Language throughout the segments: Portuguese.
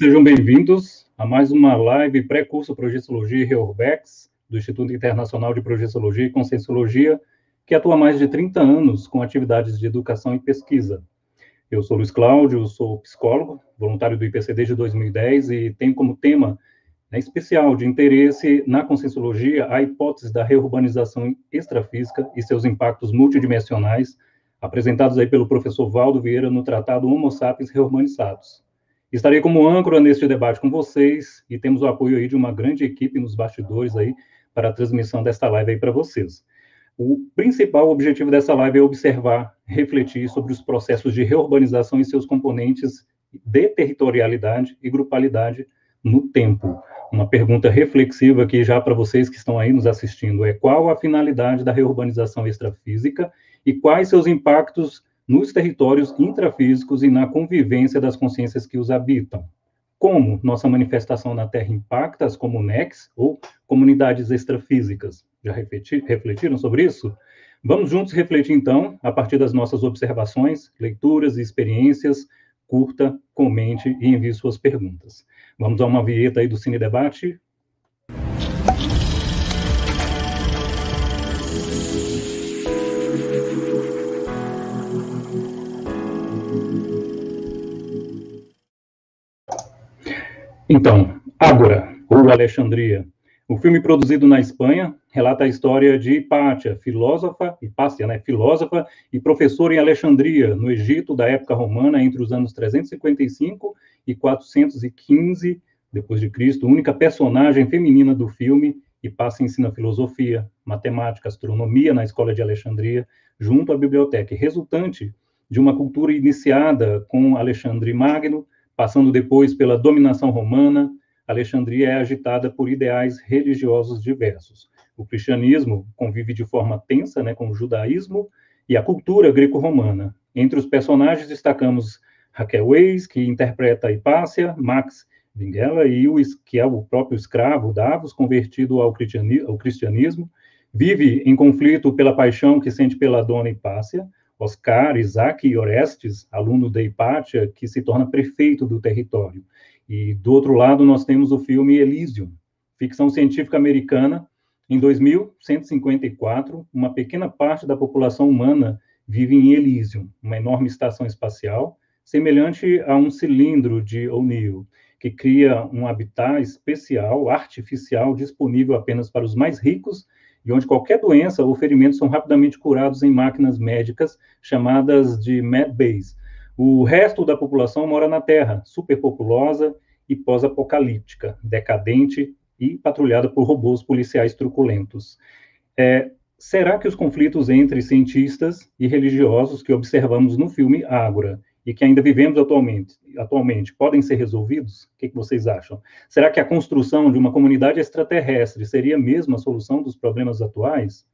Sejam bem-vindos a mais uma live pré-curso Projeciologia e Reurbex, do Instituto Internacional de Projeciologia e Conscienciologia, que atua há mais de 30 anos com atividades de educação e pesquisa. Eu sou Luiz Cláudio, sou psicólogo, voluntário do IPC desde 2010 e tenho como tema né, especial de interesse na Conscienciologia a hipótese da reurbanização extrafísica e seus impactos multidimensionais, apresentados aí pelo professor Valdo Vieira no tratado Homo Sapiens Reurbanizados. Estarei como âncora neste debate com vocês e temos o apoio aí de uma grande equipe nos bastidores aí para a transmissão desta live aí para vocês. O principal objetivo dessa live é observar, refletir sobre os processos de reurbanização e seus componentes de territorialidade e grupalidade no tempo. Uma pergunta reflexiva aqui já para vocês que estão aí nos assistindo é qual a finalidade da reurbanização extrafísica e quais seus impactos nos territórios intrafísicos e na convivência das consciências que os habitam. Como nossa manifestação na Terra impacta as comunex ou comunidades extrafísicas? Já refletiram sobre isso? Vamos juntos refletir, então, a partir das nossas observações, leituras e experiências. Curta, comente e envie suas perguntas. Vamos a uma vinheta aí do Cine Debate. Então, Ágora, ou Alexandria. O filme produzido na Espanha relata a história de Hipátia, filósofa, Hipácia, né, filósofa e professora em Alexandria, no Egito da época romana, entre os anos 355 e 415 depois de Cristo, única personagem feminina do filme, Hipácia ensina filosofia, matemática, astronomia na escola de Alexandria, junto à biblioteca, resultante de uma cultura iniciada com Alexandre Magno, Passando depois pela dominação romana, Alexandria é agitada por ideais religiosos diversos. O cristianismo convive de forma tensa né, com o judaísmo e a cultura greco-romana. Entre os personagens destacamos Raquel Weiss, que interpreta a Hipácia, Max Vingela, e o, que é o próprio escravo Davos, convertido ao cristianismo, vive em conflito pela paixão que sente pela dona Hipácia, Oscar, Isaac e Orestes, aluno da Hipátia, que se torna prefeito do território. E do outro lado, nós temos o filme Elysium, ficção científica americana. Em 2154, uma pequena parte da população humana vive em Elysium, uma enorme estação espacial, semelhante a um cilindro de O'Neill, que cria um habitat especial, artificial, disponível apenas para os mais ricos e onde qualquer doença ou ferimento são rapidamente curados em máquinas médicas chamadas de medbase. O resto da população mora na Terra, superpopulosa e pós-apocalíptica, decadente e patrulhada por robôs policiais truculentos. É, será que os conflitos entre cientistas e religiosos que observamos no filme Ágora e que ainda vivemos atualmente, atualmente podem ser resolvidos? O que, que, vocês acham? Será que a construção de uma comunidade extraterrestre seria mesmo a solução dos problemas atuais?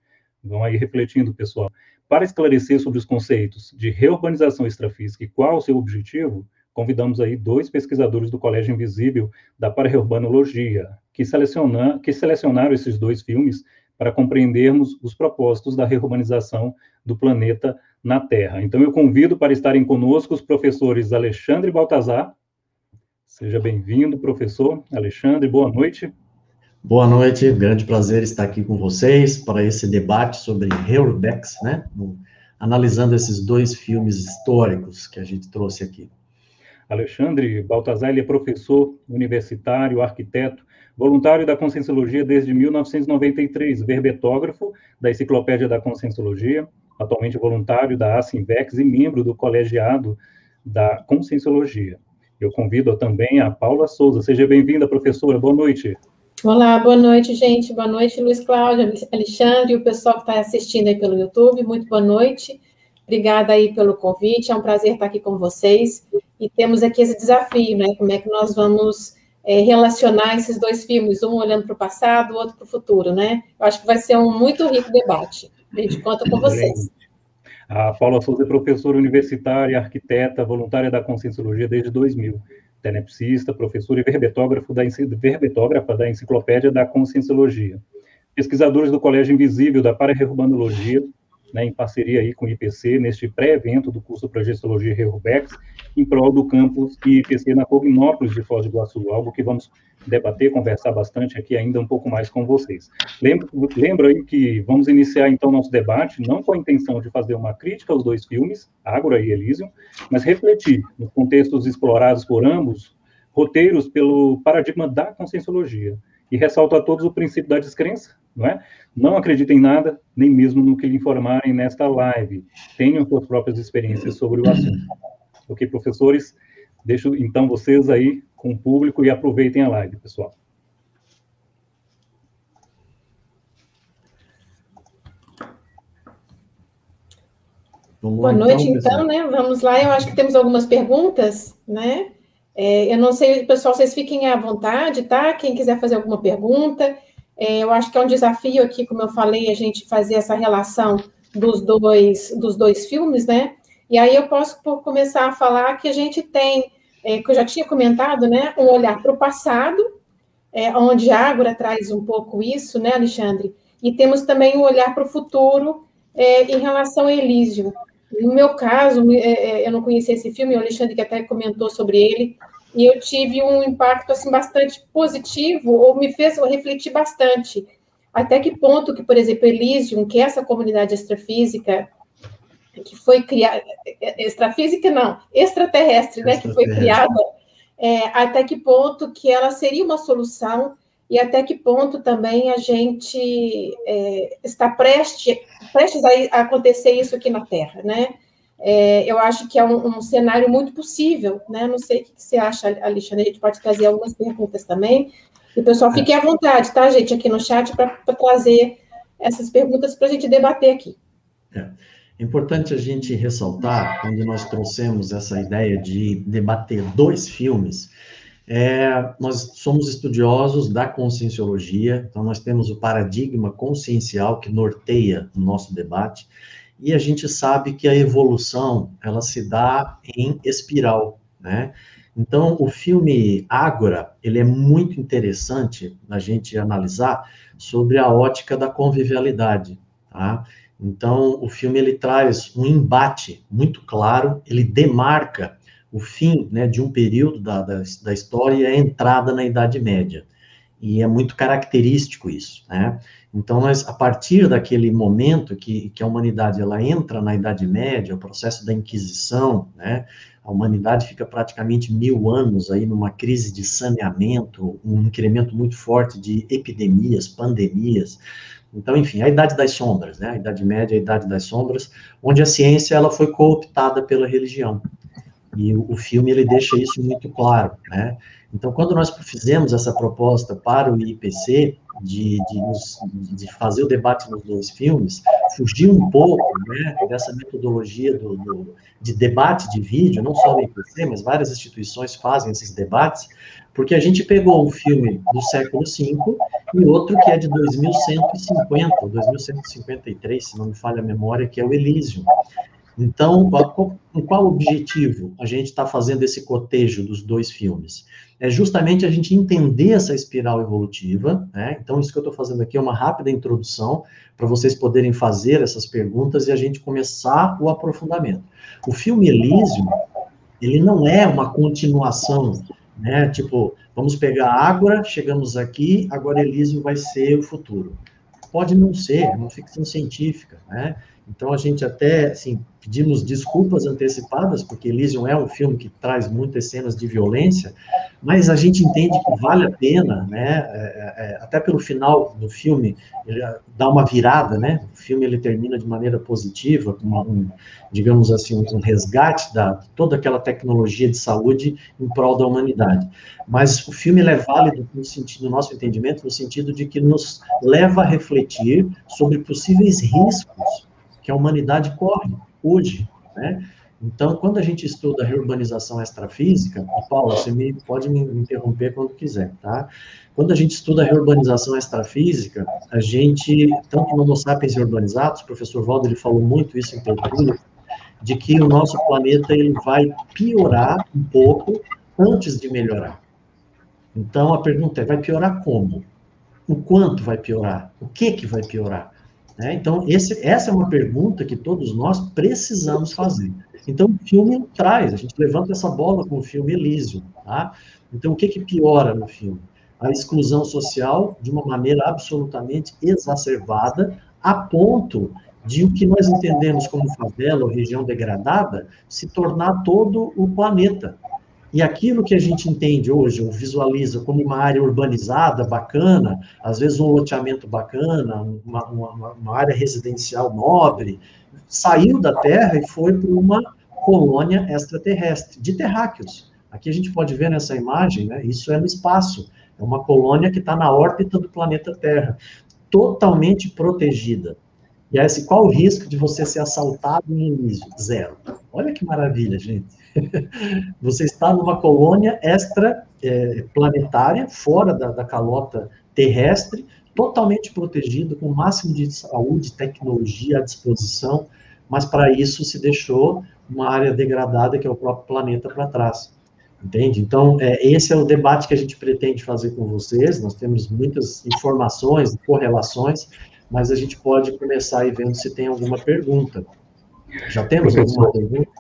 Vão aí refletindo, pessoal. Para esclarecer sobre os conceitos de reurbanização extrafísica e qual o seu objetivo, convidamos aí dois pesquisadores do Colégio Invisível da Paraurbanologia, que, que selecionaram esses dois filmes para compreendermos os propósitos da reurbanização do planeta na Terra. Então, eu convido para estarem conosco os professores Alexandre Baltazar. Seja bem-vindo, professor Alexandre, boa noite. Boa noite, grande prazer estar aqui com vocês para esse debate sobre Heurbex, né? Analisando esses dois filmes históricos que a gente trouxe aqui. Alexandre Baltazar, ele é professor universitário, arquiteto, voluntário da Conscienciologia desde 1993, verbetógrafo da Enciclopédia da Conscienciologia, atualmente voluntário da Asimvex e membro do colegiado da Conscienciologia. Eu convido também a Paula Souza. Seja bem-vinda, professora. Boa noite. Olá, boa noite, gente. Boa noite, Luiz Cláudio, Alexandre e o pessoal que está assistindo aí pelo YouTube. Muito boa noite. Obrigada aí pelo convite. É um prazer estar aqui com vocês. E temos aqui esse desafio, né? Como é que nós vamos é, relacionar esses dois filmes, um olhando para o passado, o outro para o futuro, né? Eu acho que vai ser um muito rico debate. A gente conta com vocês. A Paula Souza é professora universitária, arquiteta, voluntária da Conscienciologia desde 2000, tenepsista, professora e verbetógrafo da, verbetógrafa da Enciclopédia da Conscienciologia. Pesquisadores do Colégio Invisível da Paraurbanologia, né, em parceria aí com o IPC, neste pré-evento do curso para Gestologia Reurbex, em prol do campus IPC na Cognópolis de Foz do Iguaçu, algo que vamos debater, conversar bastante aqui ainda um pouco mais com vocês. Lembra, lembra aí que vamos iniciar então nosso debate, não com a intenção de fazer uma crítica aos dois filmes, Ágora e Elysium, mas refletir nos contextos explorados por ambos, roteiros pelo paradigma da conscienciologia, e ressalto a todos o princípio da descrença, não é? Não acreditem em nada, nem mesmo no que lhe informarem nesta live. Tenham suas próprias experiências sobre o assunto. Ok, professores? Deixo então vocês aí com o público e aproveitem a live, pessoal. Boa noite, então, então, né? Vamos lá. Eu acho que temos algumas perguntas, né? É, eu não sei, pessoal, vocês fiquem à vontade, tá? Quem quiser fazer alguma pergunta, é, eu acho que é um desafio aqui, como eu falei, a gente fazer essa relação dos dois, dos dois filmes, né? E aí eu posso começar a falar que a gente tem, é, que eu já tinha comentado, né? Um olhar para o passado, é, onde a Ágora traz um pouco isso, né, Alexandre? E temos também um olhar para o futuro é, em relação a Elísio. No meu caso, é, é, eu não conhecia esse filme, o Alexandre que até comentou sobre ele, e eu tive um impacto assim bastante positivo, ou me fez refletir bastante. Até que ponto que, por exemplo, Elysium, que é essa comunidade extrafísica que foi criada, extrafísica não, extraterrestre, né, que foi criada, é, até que ponto que ela seria uma solução e até que ponto também a gente é, está prestes, prestes a, acontecer isso aqui na Terra, né? É, eu acho que é um, um, cenário muito possível, né? Não sei o que você acha, Alexandre, a gente pode trazer algumas perguntas também. E o pessoal fique à vontade, tá, gente, aqui no chat, para trazer essas perguntas para a gente debater aqui. É. É importante a gente ressaltar, quando nós trouxemos essa ideia de debater dois filmes, é, nós somos estudiosos da conscienciologia, então nós temos o paradigma consciencial que norteia o nosso debate, e a gente sabe que a evolução, ela se dá em espiral, né? Então, o filme Ágora, ele é muito interessante a gente analisar sobre a ótica da convivialidade, tá? Então, o filme, ele traz um embate muito claro, ele demarca o fim né, de um período da, da, da história e a entrada na Idade Média. E é muito característico isso, né? Então, nós, a partir daquele momento que, que a humanidade ela entra na Idade Média, o processo da Inquisição, né? A humanidade fica praticamente mil anos aí numa crise de saneamento, um incremento muito forte de epidemias, pandemias. Então, enfim, a Idade das Sombras, né? A Idade Média, a Idade das Sombras, onde a ciência ela foi cooptada pela religião. E o, o filme ele deixa isso muito claro, né? Então, quando nós fizemos essa proposta para o IPC, de, de, de, fazer o debate nos dois filmes, fugir um pouco né, dessa metodologia do, do, de debate de vídeo, não só o IPC, mas várias instituições fazem esses debates, porque a gente pegou um filme do século V e outro que é de 2150, 2153, se não me falha a memória, que é o Elísio. Então, com qual objetivo a gente está fazendo esse cotejo dos dois filmes? É justamente a gente entender essa espiral evolutiva, né? Então, isso que eu estou fazendo aqui é uma rápida introdução para vocês poderem fazer essas perguntas e a gente começar o aprofundamento. O filme Elysium, ele não é uma continuação, né? Tipo, vamos pegar Ágora, chegamos aqui, agora Elysium vai ser o futuro. Pode não ser, é uma ficção científica, né? Então a gente até, assim, pedimos desculpas antecipadas, porque Elysium é um filme que traz muitas cenas de violência, mas a gente entende que vale a pena, né, é, é, é até pelo final do filme, ele dá uma virada, né, o filme ele termina de maneira positiva, com um, digamos assim, um resgate da toda aquela tecnologia de saúde em prol da humanidade. Mas o filme é válido no sentido, no nosso entendimento, no sentido de que nos leva a refletir sobre possíveis riscos que a humanidade corre hoje, né? Então, quando a gente estuda a reurbanização extrafísica, e Paula, você me, pode me interromper quando quiser, tá? Quando a gente estuda a reurbanização extrafísica, a gente, tanto no Homo sapiens urbanizados, o professor Valdo, ele falou muito isso em tertúlia, de que o nosso planeta ele vai piorar um pouco antes de melhorar. Então, a pergunta é, vai piorar como? O quanto vai piorar? O que que vai piorar? Né? Então, esse, essa é uma pergunta que todos nós precisamos fazer. Então, o filme traz, a gente levanta essa bola com o filme Elísio. Tá? Então, o que, que piora no filme? A exclusão social de uma maneira absolutamente exacerbada, a ponto de o que nós entendemos como favela ou região degradada se tornar todo o planeta. E aquilo que a gente entende hoje, ou visualiza como uma área urbanizada, bacana, às vezes um loteamento bacana, uma, uma, uma área residencial nobre, saiu da Terra e foi para uma colônia extraterrestre, de terráqueos. Aqui a gente pode ver nessa imagem, né, isso é no espaço, é uma colônia que está na órbita do planeta Terra, totalmente protegida. E aí, qual o risco de você ser assaltado em início? Zero. Olha que maravilha, gente. Você está numa colônia extraplanetária, é, fora da, da calota terrestre, totalmente protegido, com o máximo de saúde, tecnologia à disposição, mas para isso se deixou uma área degradada, que é o próprio planeta, para trás. Entende? Então, é, esse é o debate que a gente pretende fazer com vocês. Nós temos muitas informações, correlações, mas a gente pode começar aí vendo se tem alguma pergunta. Já temos alguma pergunta?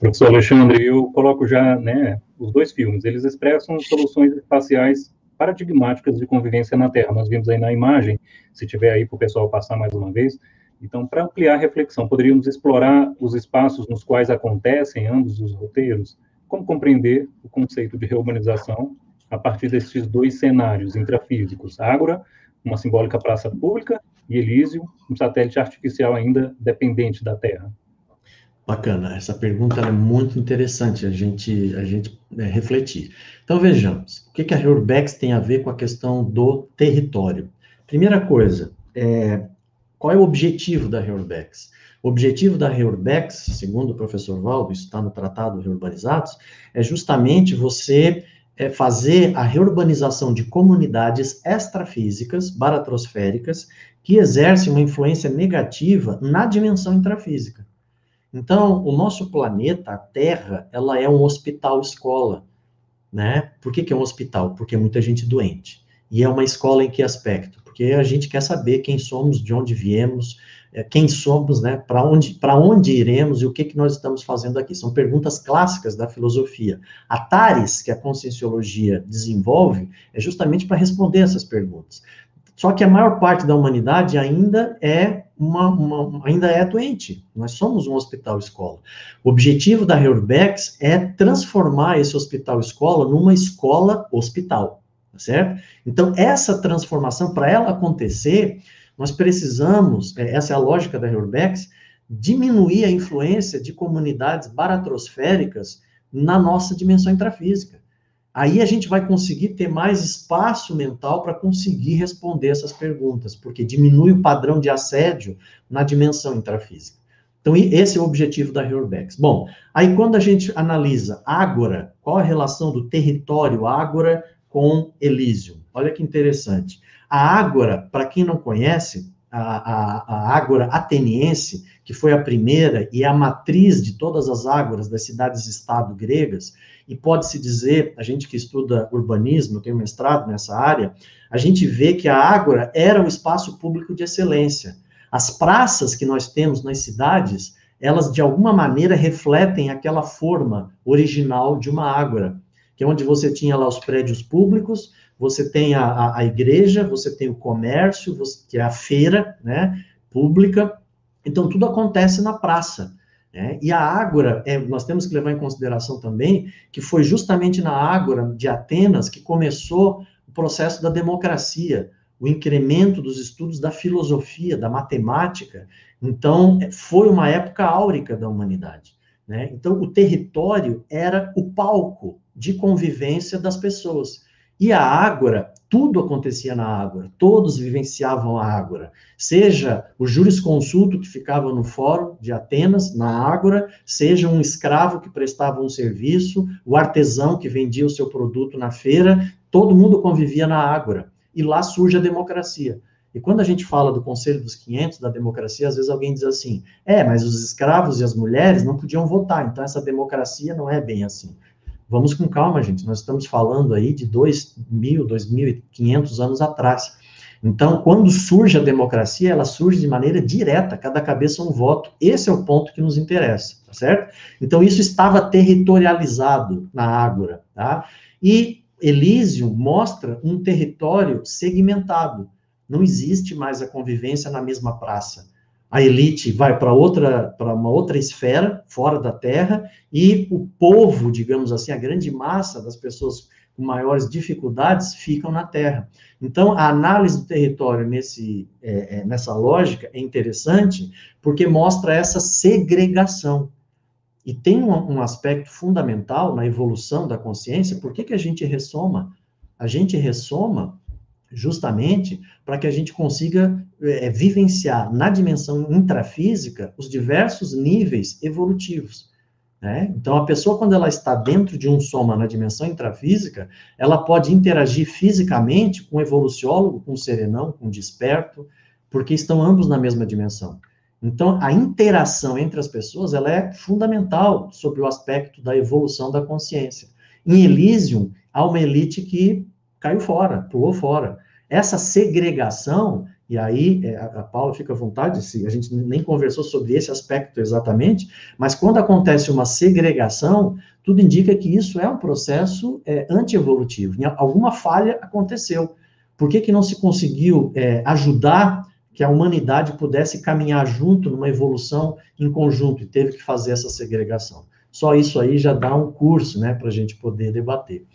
Professor Alexandre, eu coloco já né, os dois filmes. Eles expressam soluções espaciais paradigmáticas de convivência na Terra. Nós vimos aí na imagem, se tiver aí para o pessoal passar mais uma vez. Então, para ampliar a reflexão, poderíamos explorar os espaços nos quais acontecem ambos os roteiros? Como compreender o conceito de reurbanização a partir desses dois cenários intrafísicos? Ágora, uma simbólica praça pública, e Elísio, um satélite artificial ainda dependente da Terra? Bacana, essa pergunta é muito interessante a gente, a gente é, refletir. Então, vejamos, o que, que a Reurbex tem a ver com a questão do território? Primeira coisa, é, qual é o objetivo da Reurbex? O objetivo da Reurbex, segundo o professor Valdo, isso está no Tratado Reurbanizados, é justamente você é, fazer a reurbanização de comunidades extrafísicas, baratrosféricas, que exerce uma influência negativa na dimensão intrafísica. Então, o nosso planeta, a Terra, ela é um hospital-escola, né? Por que, que é um hospital? Porque é muita gente doente. E é uma escola em que aspecto? Porque a gente quer saber quem somos, de onde viemos, é, quem somos, né? Para onde, para onde iremos e o que, que nós estamos fazendo aqui. São perguntas clássicas da filosofia. A TARES, que a conscienciologia desenvolve, é justamente para responder essas perguntas. Só que a maior parte da humanidade ainda é uma, uma, ainda é doente. Nós somos um hospital-escola. O objetivo da Reurbex é transformar esse hospital-escola numa escola-hospital, tá certo? Então, essa transformação, para ela acontecer, nós precisamos, é, essa é a lógica da Reurbex, diminuir a influência de comunidades baratrosféricas na nossa dimensão intrafísica. Aí a gente vai conseguir ter mais espaço mental para conseguir responder essas perguntas, porque diminui o padrão de assédio na dimensão intrafísica. Então, esse é o objetivo da Reurbex. Bom, aí quando a gente analisa Ágora, qual a relação do território Ágora com Elísio? Olha que interessante. A Ágora, para quem não conhece, a, a, Ágora ateniense, que foi a primeira e a matriz de todas as ágoras das cidades-estado gregas, e pode-se dizer, a gente que estuda urbanismo, eu tenho mestrado nessa área, a gente vê que a Ágora era um espaço público de excelência. As praças que nós temos nas cidades, elas de alguma maneira refletem aquela forma original de uma Ágora, que é onde você tinha lá os prédios públicos, você tem a, a, a igreja, você tem o comércio, você, que é a feira, né, pública, então tudo acontece na praça. Né? E a Ágora, é, nós temos que levar em consideração também que foi justamente na Ágora de Atenas que começou o processo da democracia, o incremento dos estudos da filosofia, da matemática. Então, é, foi uma época áurica da humanidade. Né? Então, o território era o palco de convivência das pessoas. E a Ágora, tudo acontecia na Ágora, todos vivenciavam a Ágora. Seja o jurisconsulto que ficava no fórum de Atenas, na Ágora, seja um escravo que prestava um serviço, o artesão que vendia o seu produto na feira, todo mundo convivia na Ágora. E lá surge a democracia. E quando a gente fala do Conselho dos 500, da democracia, às vezes alguém diz assim: é, mas os escravos e as mulheres não podiam votar, então essa democracia não é bem assim. Vamos com calma, gente. Nós estamos falando aí de 2.000, 2.500 anos atrás. Então, quando surge a democracia, ela surge de maneira direta, cada cabeça um voto. Esse é o ponto que nos interessa, tá certo? Então, isso estava territorializado na Ágora, tá? E Elísio mostra um território segmentado. Não existe mais a convivência na mesma praça. A elite vai para outra, para uma outra esfera, fora da Terra, e o povo, digamos assim, a grande massa das pessoas com maiores dificuldades ficam na Terra. Então, a análise do território nesse, é, é, nessa lógica é interessante, porque mostra essa segregação. E tem um, um, aspecto fundamental na evolução da consciência, por que, que a gente ressoma? A gente ressoma justamente para que a gente consiga é, vivenciar na dimensão intrafísica os diversos níveis evolutivos. Né? Então, a pessoa, quando ela está dentro de um soma na dimensão intrafísica, ela pode interagir fisicamente com o evoluciólogo, com o serenão, com o desperto, porque estão ambos na mesma dimensão. Então, a interação entre as pessoas, ela é fundamental sobre o aspecto da evolução da consciência. Em Elysium, há uma elite que caiu fora, pulou fora. Essa segregação e aí, é, a Paula fica à vontade, se a gente nem conversou sobre esse aspecto exatamente, mas quando acontece uma segregação, tudo indica que isso é um processo é, antievolutivo. Alguma falha aconteceu. Por que, que não se conseguiu é, ajudar que a humanidade pudesse caminhar junto numa evolução em conjunto e teve que fazer essa segregação? Só isso aí já dá um curso né, para a gente poder debater.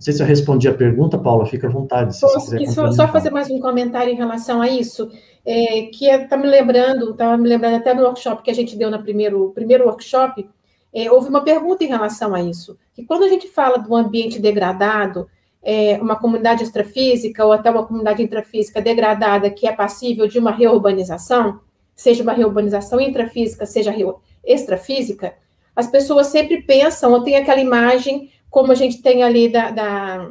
Não sei se eu respondi a pergunta, Paula, fica à vontade. Se Posso só, só, fazer mais um comentário em relação a isso, é, que está me lembrando, estava me lembrando até no workshop que a gente deu no primeiro, primeiro workshop, é, houve uma pergunta em relação a isso, que quando a gente fala do ambiente degradado, é, uma comunidade extrafísica ou até uma comunidade intrafísica degradada que é passível de uma reurbanização, seja uma reurbanização intrafísica, seja extrafísica, as pessoas sempre pensam ou têm aquela imagem como a gente tem ali da, da,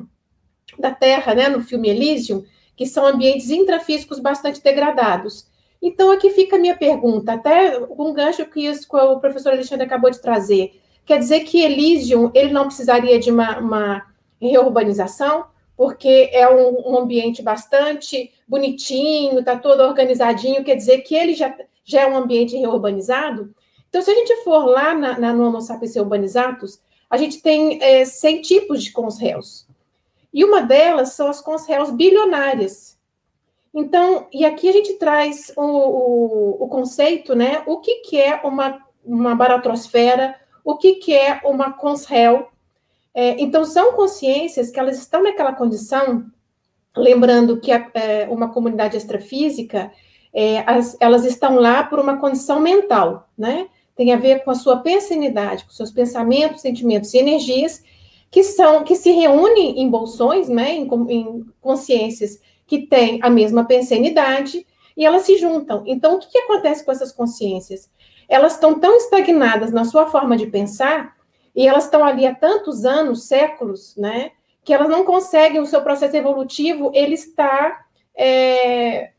da Terra, né, no filme Elysium, que são ambientes intrafísicos bastante degradados. Então, aqui fica a minha pergunta, até um gancho que isso, o professor Alexandre acabou de trazer. Quer dizer que Elysium, ele não precisaria de uma, uma reurbanização, porque é um, um, ambiente bastante bonitinho, está todo organizadinho, quer dizer que ele já, já é um ambiente reurbanizado? Então, se a gente for lá na, na, no Homo sapiens urbanizatus, a gente tem é, 100 tipos de consréus. E uma delas são as consréus bilionárias. Então, e aqui a gente traz o, o, o conceito, né? O que, que é uma, uma baratrosfera, o que, que é uma consréu. É, então, são consciências que elas estão naquela condição, lembrando que a, é, uma comunidade extrafísica, é, as, elas estão lá por uma condição mental, né? Tem a ver com a sua pensanidade, com seus pensamentos, sentimentos e energias, que são que se reúnem em bolsões, né, em, em consciências que têm a mesma pensanidade, e elas se juntam. Então, o que, que acontece com essas consciências? Elas estão tão estagnadas na sua forma de pensar, e elas estão ali há tantos anos, séculos, né, que elas não conseguem, o seu processo evolutivo, ele está é,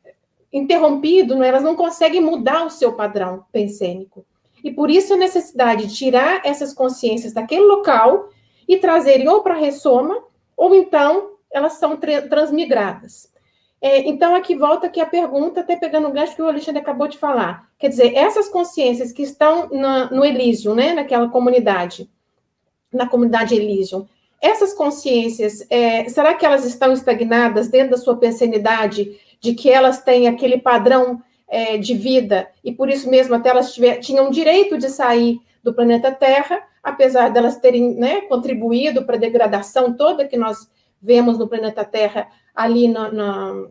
interrompido, né, elas não conseguem mudar o seu padrão pensênico. E por isso a necessidade de tirar essas consciências daquele local e trazerem ou para a ressoma, ou então elas são transmigradas. É, então, aqui volta aqui a pergunta, até pegando o gancho que o Alexandre acabou de falar. Quer dizer, essas consciências que estão na, no Elysium, né, naquela comunidade, na comunidade Elysium, essas consciências, é, será que elas estão estagnadas dentro da sua pensanidade, de que elas têm aquele padrão é, de vida, e por isso mesmo até elas tiver, tinham direito de sair do planeta Terra, apesar delas terem né, contribuído para a degradação toda que nós vemos no planeta Terra ali no, no,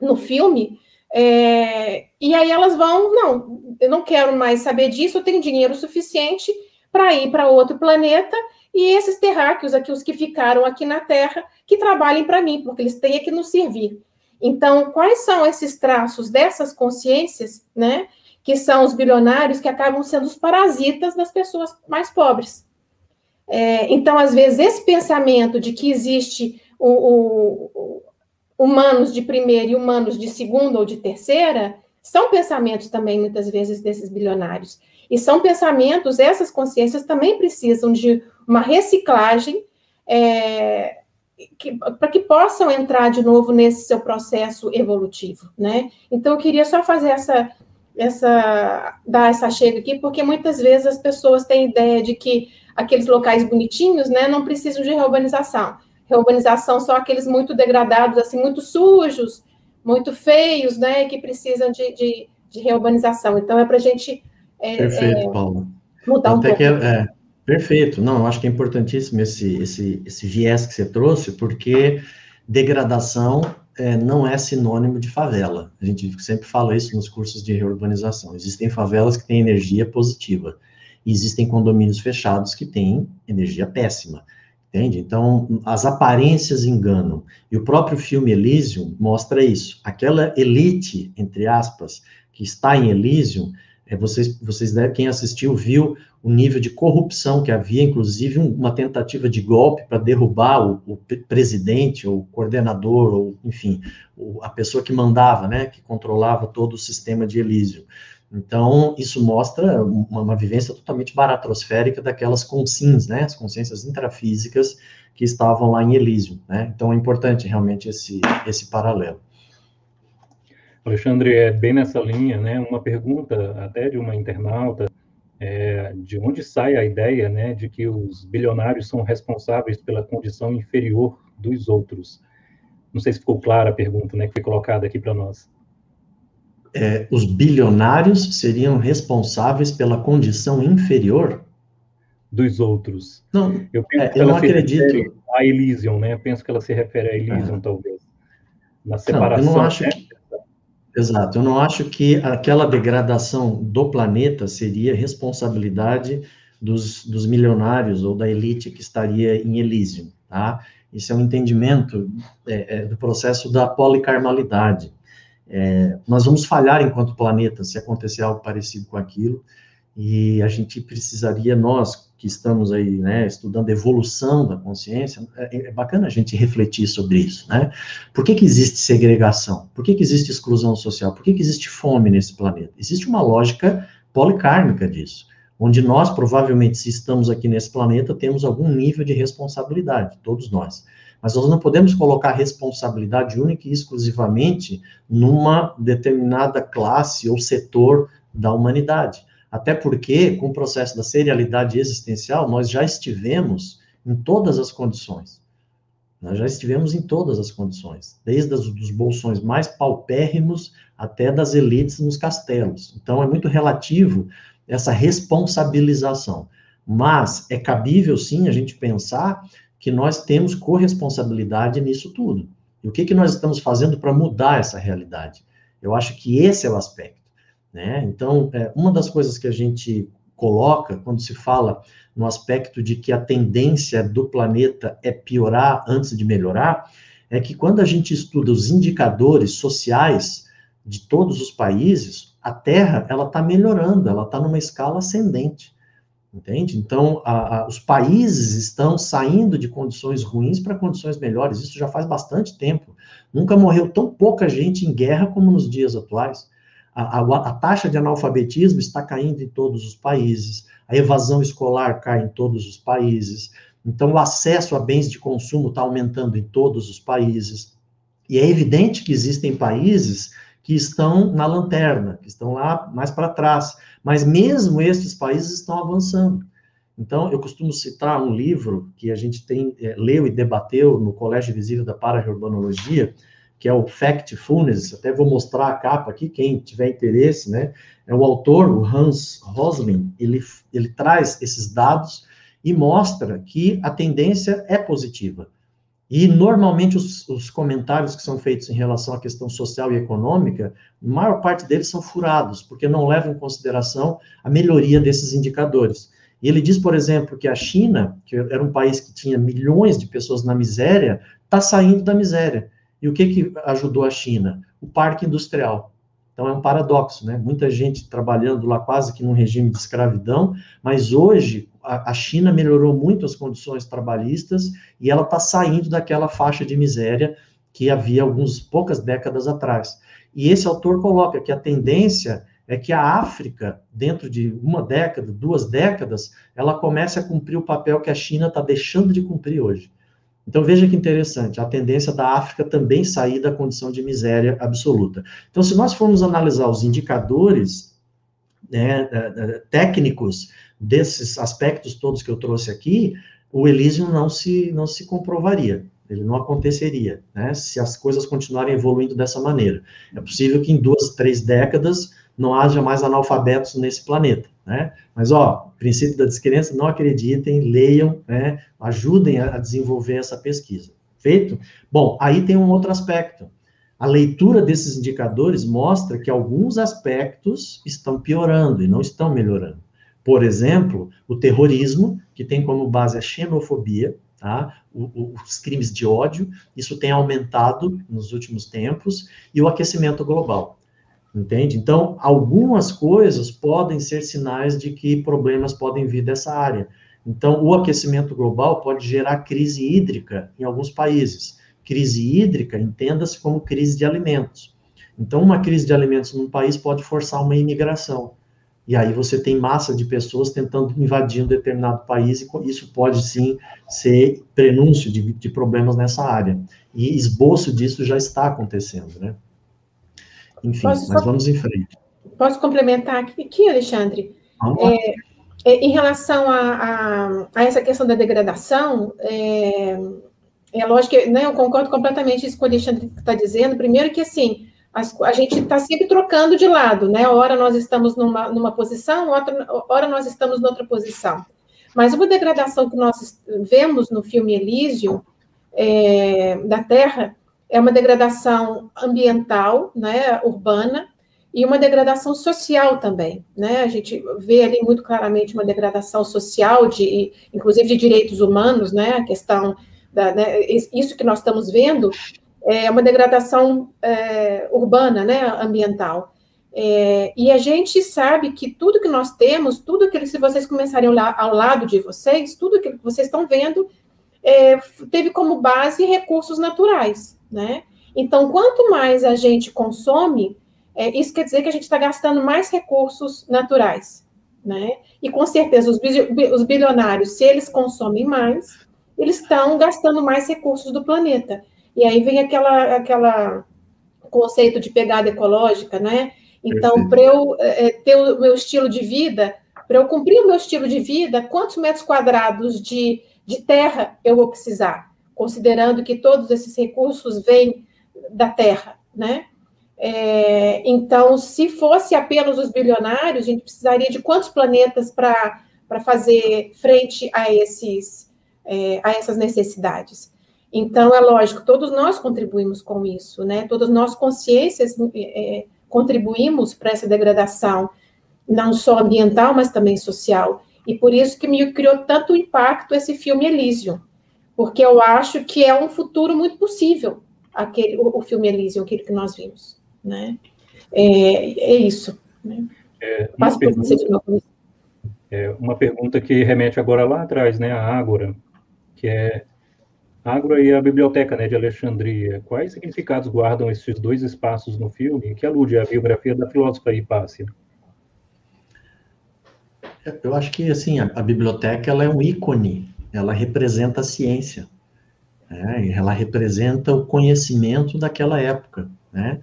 no filme. É, e aí elas vão, não, eu não quero mais saber disso, eu tenho dinheiro suficiente para ir para outro planeta e esses terráqueos aqui, os que ficaram aqui na Terra, que trabalhem para mim, porque eles têm que nos servir. Então, quais são esses traços dessas consciências, né? Que são os bilionários que acabam sendo os parasitas das pessoas mais pobres. É, então, às vezes, esse pensamento de que existe o, o, o, humanos de primeira e humanos de segunda ou de terceira são pensamentos também, muitas vezes, desses bilionários. E são pensamentos, essas consciências também precisam de uma reciclagem é, para que possam entrar de novo nesse seu processo evolutivo, né? Então, eu queria só fazer essa, essa, dar essa chega aqui, porque muitas vezes as pessoas têm ideia de que aqueles locais bonitinhos, né, não precisam de reurbanização. Reurbanização são aqueles muito degradados, assim, muito sujos, muito feios, né, que precisam de, de, de reurbanização. Então, é para a gente é, Perfeito, é, Paulo. mudar Até um pouco. É, é, perfeito. Não, eu acho que é importantíssimo esse, esse, esse viés que você trouxe, porque degradação é, não é sinônimo de favela. A gente sempre fala isso nos cursos de reurbanização. Existem favelas que têm energia positiva, e existem condomínios fechados que têm energia péssima. Entende? Então, as aparências enganam. E o próprio filme Elysium mostra isso. Aquela elite, entre aspas, que está em Elysium, é, vocês, vocês quem assistiu viu o nível de corrupção que havia, inclusive um, uma tentativa de golpe para derrubar o, o, presidente, ou o coordenador, ou enfim, o, a pessoa que mandava, né, que controlava todo o sistema de Elísio. Então, isso mostra uma, uma vivência totalmente baratrosférica daquelas consins, né, as consciências intrafísicas que estavam lá em Elísio, né? Então, é importante realmente esse, esse paralelo. Alexandre, é bem nessa linha, né? Uma pergunta até de uma internauta, é, de onde sai a ideia, né, de que os bilionários são responsáveis pela condição inferior dos outros? Não sei se ficou clara a pergunta, né, que foi colocada aqui para nós. É, os bilionários seriam responsáveis pela condição inferior dos outros. Não, eu, é, eu não acredito. A Elysium, né? Eu penso que ela se refere a Elysium, é. talvez. Na separação. Não, eu não acho né? que Exato. Eu não acho que aquela degradação do planeta seria responsabilidade dos, dos milionários ou da elite que estaria em Elísio, tá? Isso é um entendimento é, é, do processo da policarmalidade. É, nós vamos falhar enquanto planeta se acontecer algo parecido com aquilo, e a gente precisaria, nós que estamos aí, né, estudando evolução da consciência, é, é, bacana a gente refletir sobre isso, né? Por que que existe segregação? Por que que existe exclusão social? Por que que existe fome nesse planeta? Existe uma lógica policármica disso, onde nós, provavelmente, se estamos aqui nesse planeta, temos algum nível de responsabilidade, todos nós. Mas nós não podemos colocar responsabilidade única e exclusivamente numa determinada classe ou setor da humanidade até porque, com o processo da serialidade existencial, nós já estivemos em todas as condições. Nós já estivemos em todas as condições, desde os dos bolsões mais paupérrimos até das elites nos castelos. Então, é muito relativo essa responsabilização. Mas é cabível, sim, a gente pensar que nós temos corresponsabilidade nisso tudo. E o que, que nós estamos fazendo para mudar essa realidade? Eu acho que esse é o aspecto. Né? Então, é, uma das coisas que a gente coloca quando se fala no aspecto de que a tendência do planeta é piorar antes de melhorar, é que quando a gente estuda os indicadores sociais de todos os países, a Terra ela está melhorando, ela está numa escala ascendente, entende? Então, a, a, os países estão saindo de condições ruins para condições melhores. Isso já faz bastante tempo. Nunca morreu tão pouca gente em guerra como nos dias atuais. A, a, a, taxa de analfabetismo está caindo em todos os países, a evasão escolar cai em todos os países, então o acesso a bens de consumo está aumentando em todos os países. E é evidente que existem países que estão na lanterna, que estão lá mais para trás, mas mesmo esses países estão avançando. Então, eu costumo citar um livro que a gente tem, é, leu e debateu no Colégio Visível da Para-Urbanologia, que é o Factfulness, até vou mostrar a capa aqui, quem tiver interesse, né? É o autor, o Hans Rosling, ele, ele traz esses dados e mostra que a tendência é positiva. E, normalmente, os, os, comentários que são feitos em relação à questão social e econômica, a maior parte deles são furados, porque não levam em consideração a melhoria desses indicadores. E ele diz, por exemplo, que a China, que era um país que tinha milhões de pessoas na miséria, está saindo da miséria. E o que, que ajudou a China? O parque industrial. Então é um paradoxo, né? Muita gente trabalhando lá quase que num regime de escravidão, mas hoje a, a China melhorou muito as condições trabalhistas e ela está saindo daquela faixa de miséria que havia algumas poucas décadas atrás. E esse autor coloca que a tendência é que a África, dentro de uma década, duas décadas, ela comece a cumprir o papel que a China está deixando de cumprir hoje Então, veja que interessante, a tendência da África também sair da condição de miséria absoluta. Então, se nós formos analisar os indicadores né, técnicos desses aspectos todos que eu trouxe aqui, o Elysium não se, não se comprovaria, ele não aconteceria, né, se as coisas continuarem evoluindo dessa maneira. É possível que em duas, três décadas não haja mais analfabetos nesse planeta, né? Mas, ó, princípio da descrença, não acreditem, leiam, né? Ajudem a desenvolver essa pesquisa. Feito? Bom, aí tem um outro aspecto. A leitura desses indicadores mostra que alguns aspectos estão piorando e não estão melhorando. Por exemplo, o terrorismo, que tem como base a xenofobia, tá? O, o, os crimes de ódio, isso tem aumentado nos últimos tempos, e o aquecimento global. Entende? Então, algumas coisas podem ser sinais de que problemas podem vir dessa área. Então, o aquecimento global pode gerar crise hídrica em alguns países. Crise hídrica, entenda-se como crise de alimentos. Então, uma crise de alimentos num país pode forçar uma imigração. E aí você tem massa de pessoas tentando invadir um determinado país, e isso pode sim ser prenúncio de, de problemas nessa área. E esboço disso já está acontecendo, né? Enfim, Posso mas só... vamos em frente. Posso complementar aqui, aqui Alexandre? É, é, em relação a, a, a, essa questão da degradação, é, é lógico que né, eu concordo completamente com o que Alexandre está dizendo. Primeiro que, assim, as, a gente está sempre trocando de lado, né? Ora nós estamos numa, numa posição, outra, ora nós estamos noutra posição. Mas uma degradação que nós vemos no filme Elísio, é, da Terra, é uma degradação ambiental, né, urbana, e uma degradação social também, né? A gente vê ali muito claramente uma degradação social, de, inclusive de direitos humanos, né? A questão da, né, isso que nós estamos vendo é uma degradação é, urbana, né? Ambiental. É, e a gente sabe que tudo que nós temos, tudo que se vocês começarem ao lado de vocês, tudo que vocês estão vendo é, teve como base recursos naturais, né? Então, quanto mais a gente consome, é, isso quer dizer que a gente está gastando mais recursos naturais, né? E com certeza os, os bilionários, se eles consomem mais, eles estão gastando mais recursos do planeta. E aí vem aquela, aquela conceito de pegada ecológica, né? Então, para eu é, é, ter o meu estilo de vida, para eu cumprir o meu estilo de vida, quantos metros quadrados de, de terra eu vou precisar? Considerando que todos esses recursos vêm da terra, né? É, então, se fosse apenas os bilionários, a gente precisaria de quantos planetas para fazer frente a, esses, é, a essas necessidades? Então, é lógico, todos nós contribuímos com isso, né? Todas nós, consciências, é, contribuímos para essa degradação, não só ambiental, mas também social. E por isso que me criou tanto impacto esse filme Elysium, porque eu acho que é um futuro muito possível, aquele, o, o filme Elysium, aquele que nós vimos, né? É, é isso. Né? É, uma, pergunta, é, uma pergunta que remete agora lá atrás, né, a Ágora, que é Ágora e a Biblioteca né, de Alexandria. Quais significados guardam esses dois espaços no filme que alude à biografia da filósofa Hipácia? Eu acho que assim a, a biblioteca ela é um ícone ela representa a ciência, né? ela representa o conhecimento daquela época, né?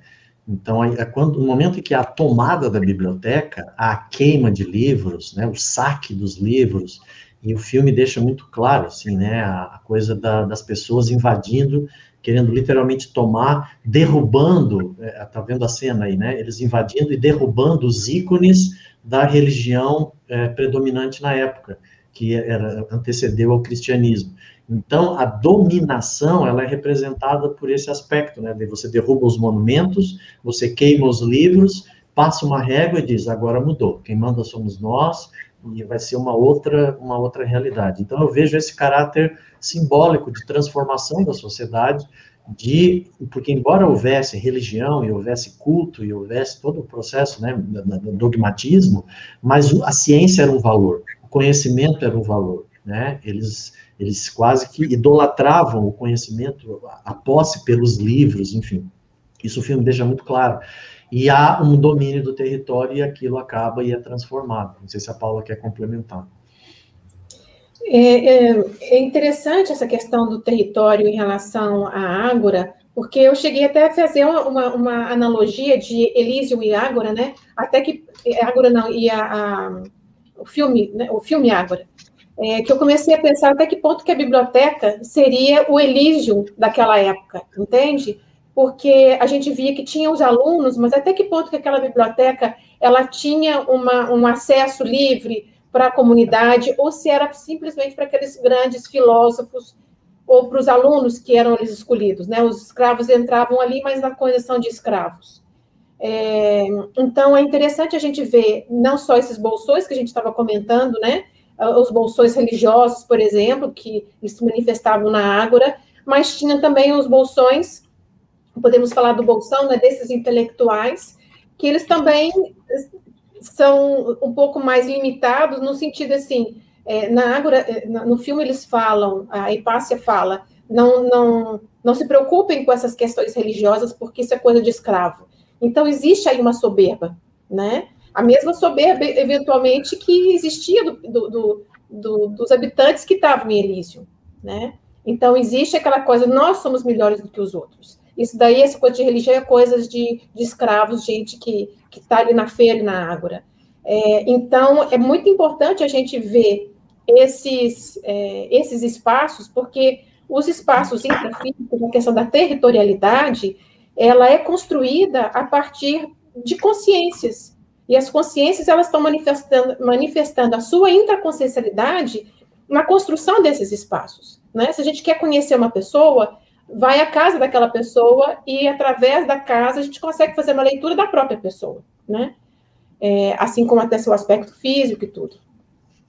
Então, é quando, no momento em que a tomada da biblioteca, a queima de livros, né, o saque dos livros, e o filme deixa muito claro, assim, né, a, a coisa da, das pessoas invadindo, querendo literalmente tomar, derrubando, é, tá vendo a cena aí, né, eles invadindo e derrubando os ícones da religião é, predominante na época que era, antecedeu ao cristianismo. Então, a dominação, ela é representada por esse aspecto, né? Você derruba os monumentos, você queima os livros, passa uma régua e diz, agora mudou, quem manda somos nós, e vai ser uma outra, uma outra realidade. Então, eu vejo esse caráter simbólico de transformação da sociedade, de, porque embora houvesse religião e houvesse culto e houvesse todo o processo, né, do dogmatismo, mas a ciência era um valor o conhecimento era um valor, né? Eles, eles quase que idolatravam o conhecimento, a posse pelos livros, enfim. Isso o filme deixa muito claro. E há um domínio do território e aquilo acaba e é transformado. Não sei se a Paula quer complementar. É, é, é, interessante essa questão do território em relação à Ágora, porque eu cheguei até a fazer uma, uma, analogia de Elísio e Ágora, né? Até que Ágora não, e a, a, o filme, né? o filme Ágora, é, que eu comecei a pensar até que ponto que a biblioteca seria o Elísio daquela época, entende? Porque a gente via que tinha os alunos, mas até que ponto que aquela biblioteca ela tinha uma, um acesso livre para a comunidade, ou se era simplesmente para aqueles grandes filósofos, ou para os alunos que eram eles escolhidos, né? Os escravos entravam ali, mas na condição de escravos. É, então, é interessante a gente ver não só esses bolsões que a gente estava comentando, né? Os bolsões religiosos, por exemplo, que se manifestavam na Ágora, mas tinha também os bolsões, podemos falar do bolsão, né, desses intelectuais, que eles também são um pouco mais limitados no sentido assim, é, na Ágora, é, no filme eles falam, a Hipácia fala, não, não, não se preocupem com essas questões religiosas, porque isso é coisa de escravo. Então, existe aí uma soberba, né? A mesma soberba, eventualmente, que existia do, do, do, do dos habitantes que estavam em Elísio, né? Então, existe aquela coisa, nós somos melhores do que os outros. Isso daí, essa coisa de religião é coisas de, de escravos, gente que está ali na feira na ágora. É, então, é muito importante a gente ver esses, é, esses espaços, porque os espaços intrafísicos, a questão da territorialidade, ela é construída a partir de consciências. E as consciências, elas estão manifestando, manifestando a sua intraconsciencialidade na construção desses espaços. Né? Se a gente quer conhecer uma pessoa, vai à casa daquela pessoa e, através da casa, a gente consegue fazer uma leitura da própria pessoa, né? É, assim como até seu aspecto físico e tudo.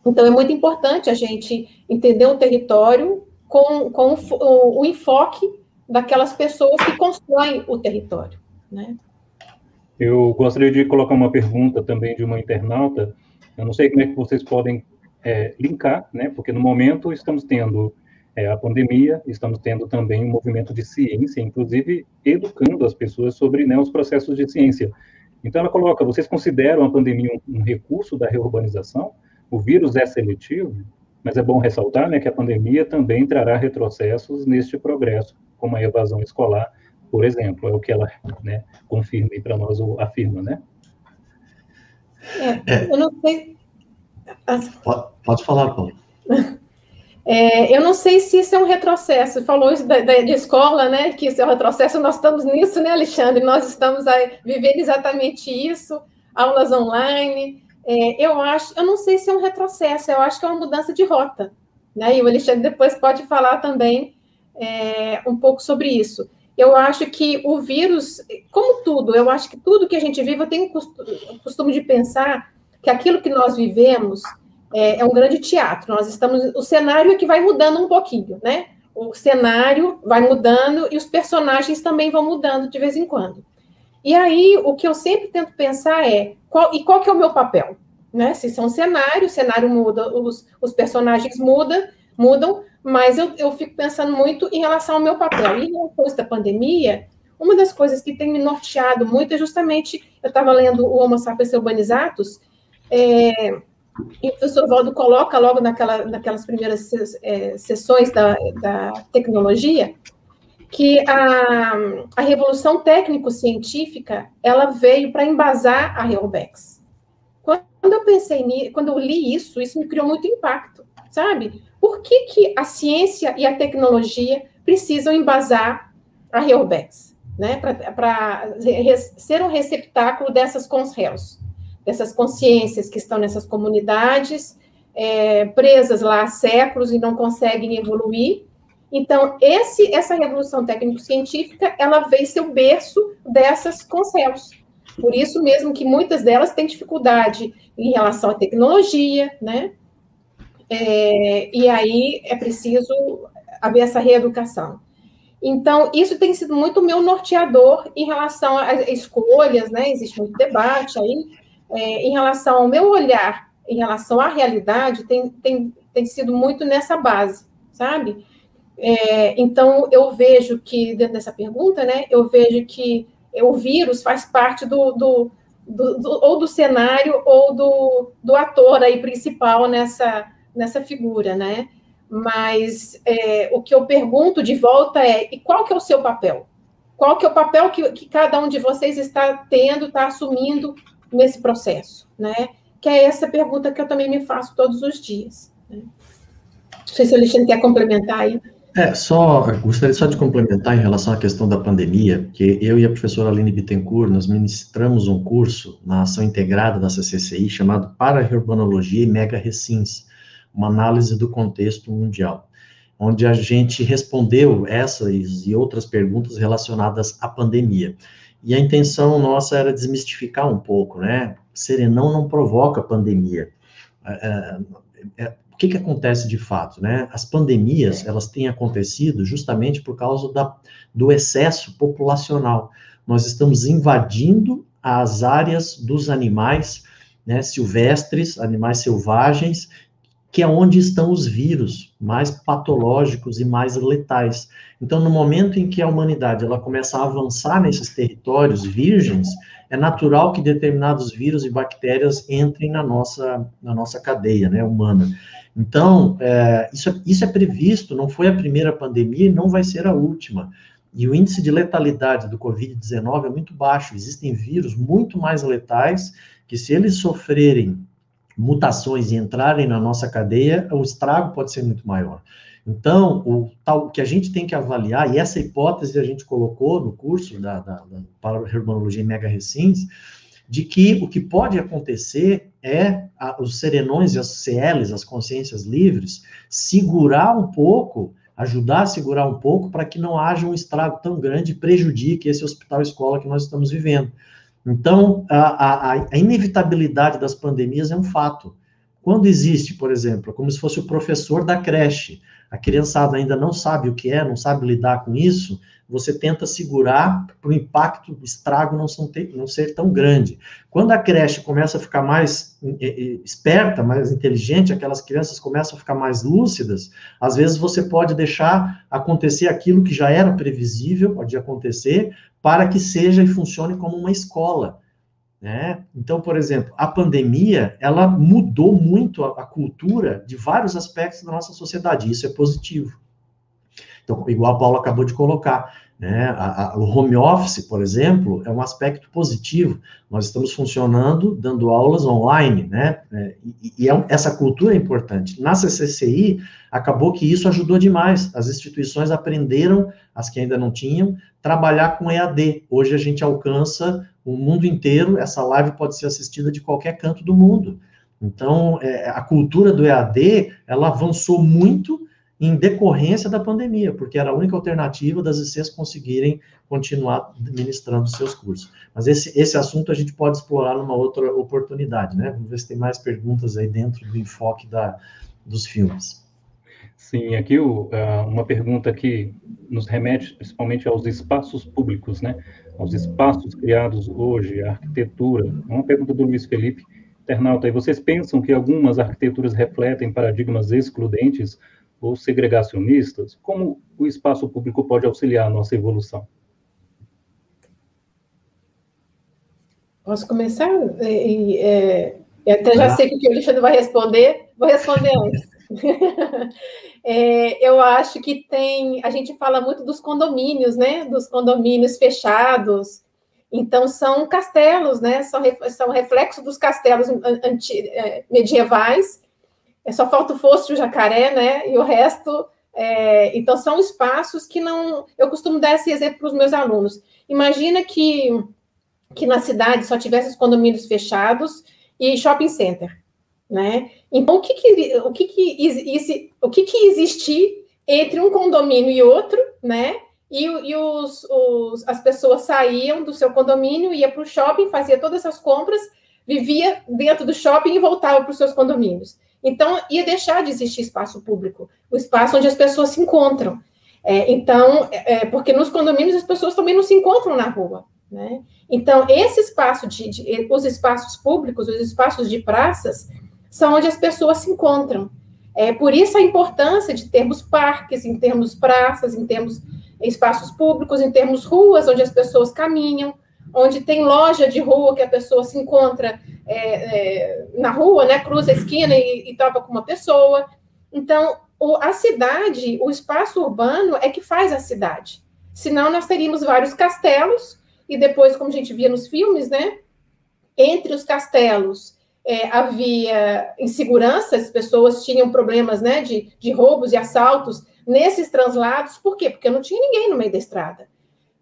Então, é muito importante a gente entender o território com, com o, o enfoque daquelas pessoas que constroem o território, né? Eu gostaria de colocar uma pergunta também de uma internauta. Eu não sei como é que vocês podem é, linkar, né? Porque no momento estamos tendo é, a pandemia, estamos tendo também um movimento de ciência, inclusive educando as pessoas sobre né, os processos de ciência. Então, ela coloca: vocês consideram a pandemia um, um recurso da reurbanização? O vírus é seletivo, mas é bom ressaltar né, que a pandemia também trará retrocessos neste progresso, como a evasão escolar, por exemplo, é o que ela né, confirma e para nós afirma, né? É, eu não sei. Pode, pode falar, Paulo. É, eu não sei se isso é um retrocesso. Falou isso da, da, de escola, né? Que isso é um retrocesso. Nós estamos nisso, né, Alexandre? Nós estamos aí, vivendo exatamente isso. Aulas online. É, eu acho, eu não sei se é um retrocesso. Eu acho que é uma mudança de rota, né? E o Alexandre depois pode falar também é, um pouco sobre isso. Eu acho que o vírus, como tudo, eu acho que tudo que a gente vive, eu tenho o costume de pensar que aquilo que nós vivemos é, é, um grande teatro. Nós estamos. O cenário é que vai mudando um pouquinho, né? O cenário vai mudando e os personagens também vão mudando de vez em quando. E aí, o que eu sempre tento pensar é qual, e qual que é o meu papel? Né? Se são é um cenário, o cenário muda, os, os personagens mudam, mudam, mas eu, eu fico pensando muito em relação ao meu papel. E depois da pandemia, uma das coisas que tem me norteado muito é justamente, eu estava lendo o Homo sapiens urbanizatus, é, e o professor Valdo coloca logo naquela, naquelas primeiras é, sessões da, da tecnologia que a, a revolução técnico-científica ela veio para embasar a Reobex. Quando eu pensei nisso, quando eu li isso, isso me criou muito impacto, sabe? Por que, que a ciência e a tecnologia precisam embasar a Reobex, né? Para ser um receptáculo dessas consréus? dessas consciências que estão nessas comunidades, é, presas lá há séculos e não conseguem evoluir. Então, esse, essa revolução técnico-científica, ela veio ser o berço dessas conselhos. Por isso mesmo que muitas delas têm dificuldade em relação à tecnologia, né? É, e aí é preciso haver essa reeducação. Então, isso tem sido muito meu norteador em relação a escolhas, né? Existe muito debate aí, é, em relação ao meu olhar, em relação à realidade, tem, tem, tem sido muito nessa base, sabe? É, então, eu vejo que, dentro dessa pergunta, né, eu vejo que o vírus faz parte do, do, do, do ou do cenário ou do, do ator aí principal nessa, nessa figura, né? Mas é, o que eu pergunto de volta é, e qual que é o seu papel? Qual que é o papel que, que cada um de vocês está tendo, está assumindo nesse processo, né? Que é essa pergunta que eu também me faço todos os dias. Né? Não sei se o Alexandre quer complementar aí. É, só, gostaria só de complementar em relação à questão da pandemia, que eu e a professora Aline Bittencourt, nós ministramos um curso na ação integrada da CCCI chamado Para-Urbanologia e Mega-Recins, uma análise do contexto mundial, onde a gente respondeu essas e outras perguntas relacionadas à pandemia. E a intenção nossa era desmistificar um pouco, né? Serenão não provoca pandemia. É, é, é o que, que acontece de fato, né? As pandemias, elas têm acontecido justamente por causa da, do excesso populacional. Nós estamos invadindo as áreas dos animais né, silvestres, animais selvagens, que é onde estão os vírus mais patológicos e mais letais. Então, no momento em que a humanidade ela começa a avançar nesses territórios virgens, é natural que determinados vírus e bactérias entrem na nossa, na nossa cadeia né, humana. Então, é, isso, isso é previsto, não foi a primeira pandemia e não vai ser a última. E o índice de letalidade do Covid-19 é muito baixo. Existem vírus muito mais letais que, se eles sofrerem mutações e entrarem na nossa cadeia, o estrago pode ser muito maior. Então, o tal que a gente tem que avaliar, e essa hipótese a gente colocou no curso da, da, da para Hermanologia em Mega Recins, de que o que pode acontecer é a, os serenões e as CLs, as consciências livres, segurar um pouco, ajudar a segurar um pouco para que não haja um estrago tão grande e prejudique esse hospital-escola que nós estamos vivendo. Então, a, a, a inevitabilidade das pandemias é um fato. Quando existe, por exemplo, como se fosse o professor da creche, a criançada ainda não sabe o que é, não sabe lidar com isso, você tenta segurar para o impacto, o estrago não, ter, não ser tão grande. Quando a creche começa a ficar mais esperta, mais inteligente, aquelas crianças começam a ficar mais lúcidas, às vezes você pode deixar acontecer aquilo que já era previsível, pode acontecer, para que seja e funcione como uma escola. Né? Então, por exemplo, a pandemia, ela mudou muito a, a cultura de vários aspectos da nossa sociedade, isso é positivo. Então, igual a Paula acabou de colocar, né? A, a, o home office, por exemplo, é um aspecto positivo. Nós estamos funcionando, dando aulas online, né? É, e, e é, essa cultura é importante. Na CCCI, acabou que isso ajudou demais. As instituições aprenderam, as que ainda não tinham, trabalhar com EAD. Hoje a gente alcança o mundo inteiro. Essa live pode ser assistida de qualquer canto do mundo. Então, é, a cultura do EAD, ela avançou muito em decorrência da pandemia, porque era a única alternativa das ICs conseguirem continuar ministrando seus cursos. Mas esse, esse assunto a gente pode explorar numa outra oportunidade, né? Vamos ver se tem mais perguntas aí dentro do enfoque da, dos filmes. Sim, aqui o, uma pergunta que nos remete principalmente aos espaços públicos, né? Aos espaços criados hoje, a arquitetura. Uma pergunta do Luiz Felipe, internauta. E vocês pensam que algumas arquiteturas refletem paradigmas excludentes ou segregacionistas, como o espaço público pode auxiliar a nossa evolução? Posso começar? É, é, eu até já ah. sei que o Alexandre vai responder, vou responder antes. é, eu acho que tem, a gente fala muito dos condomínios, né? Dos condomínios fechados. Então, são castelos, né? São, são reflexos dos castelos anti, é, medievais é, só falta o fosso e o jacaré, né? E o resto. É, então, são espaços que não. Eu costumo dar esse exemplo para os meus alunos. Imagina que, que na cidade só tivesse os condomínios fechados e shopping center. Né? Então, o que, que, o que, que, o que, que existir entre um condomínio e outro, né? E, e os, os, as pessoas saíam do seu condomínio, ia para o shopping, fazia todas essas compras, vivia dentro do shopping e voltava para os seus condomínios. Então, ia deixar de existir espaço público, o espaço onde as pessoas se encontram. É, então, é, porque nos condomínios as pessoas também não se encontram na rua. Né? Então, esse espaço de, de, os espaços públicos, os espaços de praças, são onde as pessoas se encontram. É por isso a importância de termos parques, em termos praças, em termos espaços públicos, em termos ruas onde as pessoas caminham, onde tem loja de rua que a pessoa se encontra é, é, na rua, né? Cruza a esquina e, e topa com uma pessoa. Então, o, a cidade, o espaço urbano é que faz a cidade. Senão, nós teríamos vários castelos, e depois, como a gente via nos filmes, né? Entre os castelos é, havia insegurança, as pessoas tinham problemas né, de, de roubos e assaltos nesses translados. Por quê? Porque não tinha ninguém no meio da estrada.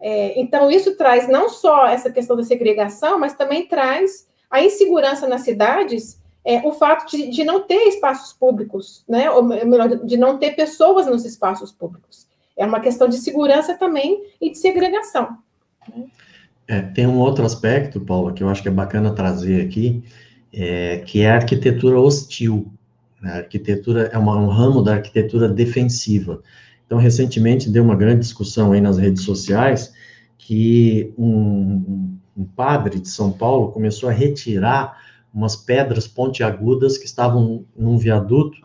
É, então, isso traz não só essa questão da segregação, mas também traz a insegurança nas cidades, é, o fato de, de, não ter espaços públicos, né? ou melhor, de não ter pessoas nos espaços públicos. É uma questão de segurança também e de segregação. É, tem um outro aspecto, Paula, que eu acho que é bacana trazer aqui, é, que é a arquitetura hostil. A arquitetura é uma, um ramo da arquitetura defensiva. Então, recentemente deu uma grande discussão aí nas redes sociais que um, um padre de São Paulo começou a retirar umas pedras pontiagudas que estavam num viaduto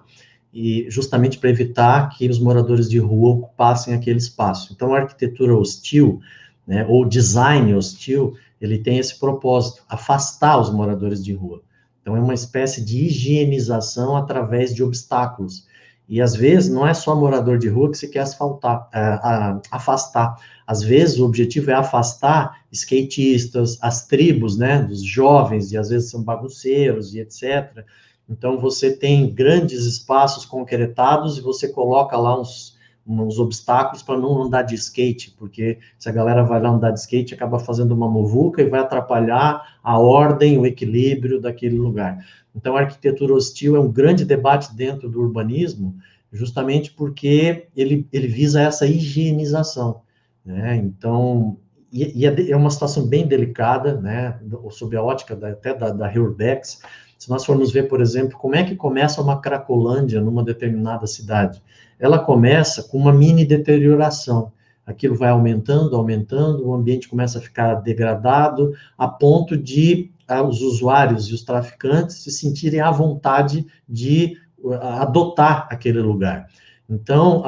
e justamente para evitar que os moradores de rua ocupassem aquele espaço. Então, a arquitetura hostil, né, ou design hostil, ele tem esse propósito, afastar os moradores de rua. Então, é uma espécie de higienização através de obstáculos. E às vezes não é só morador de rua que se quer asfaltar, é, afastar. Às vezes o objetivo é afastar skatistas, as tribos, né, dos jovens, e às vezes são bagunceiros e etc. Então você tem grandes espaços concretados e você coloca lá uns, uns obstáculos para não andar de skate, porque se a galera vai lá andar de skate, acaba fazendo uma muvuca e vai atrapalhar a ordem, o equilíbrio daquele lugar. Então, a arquitetura hostil é um grande debate dentro do urbanismo, justamente porque ele, ele visa essa higienização, né? Então, e, e é, é uma situação bem delicada, né, sob a ótica da, até da, da Reurbex, se nós formos ver, por exemplo, como é que começa uma cracolândia numa determinada cidade, ela começa com uma mini deterioração. Aquilo vai aumentando, aumentando, o ambiente começa a ficar degradado, a ponto de ah, os usuários e os traficantes se sentirem à vontade de ah, adotar aquele lugar. Então,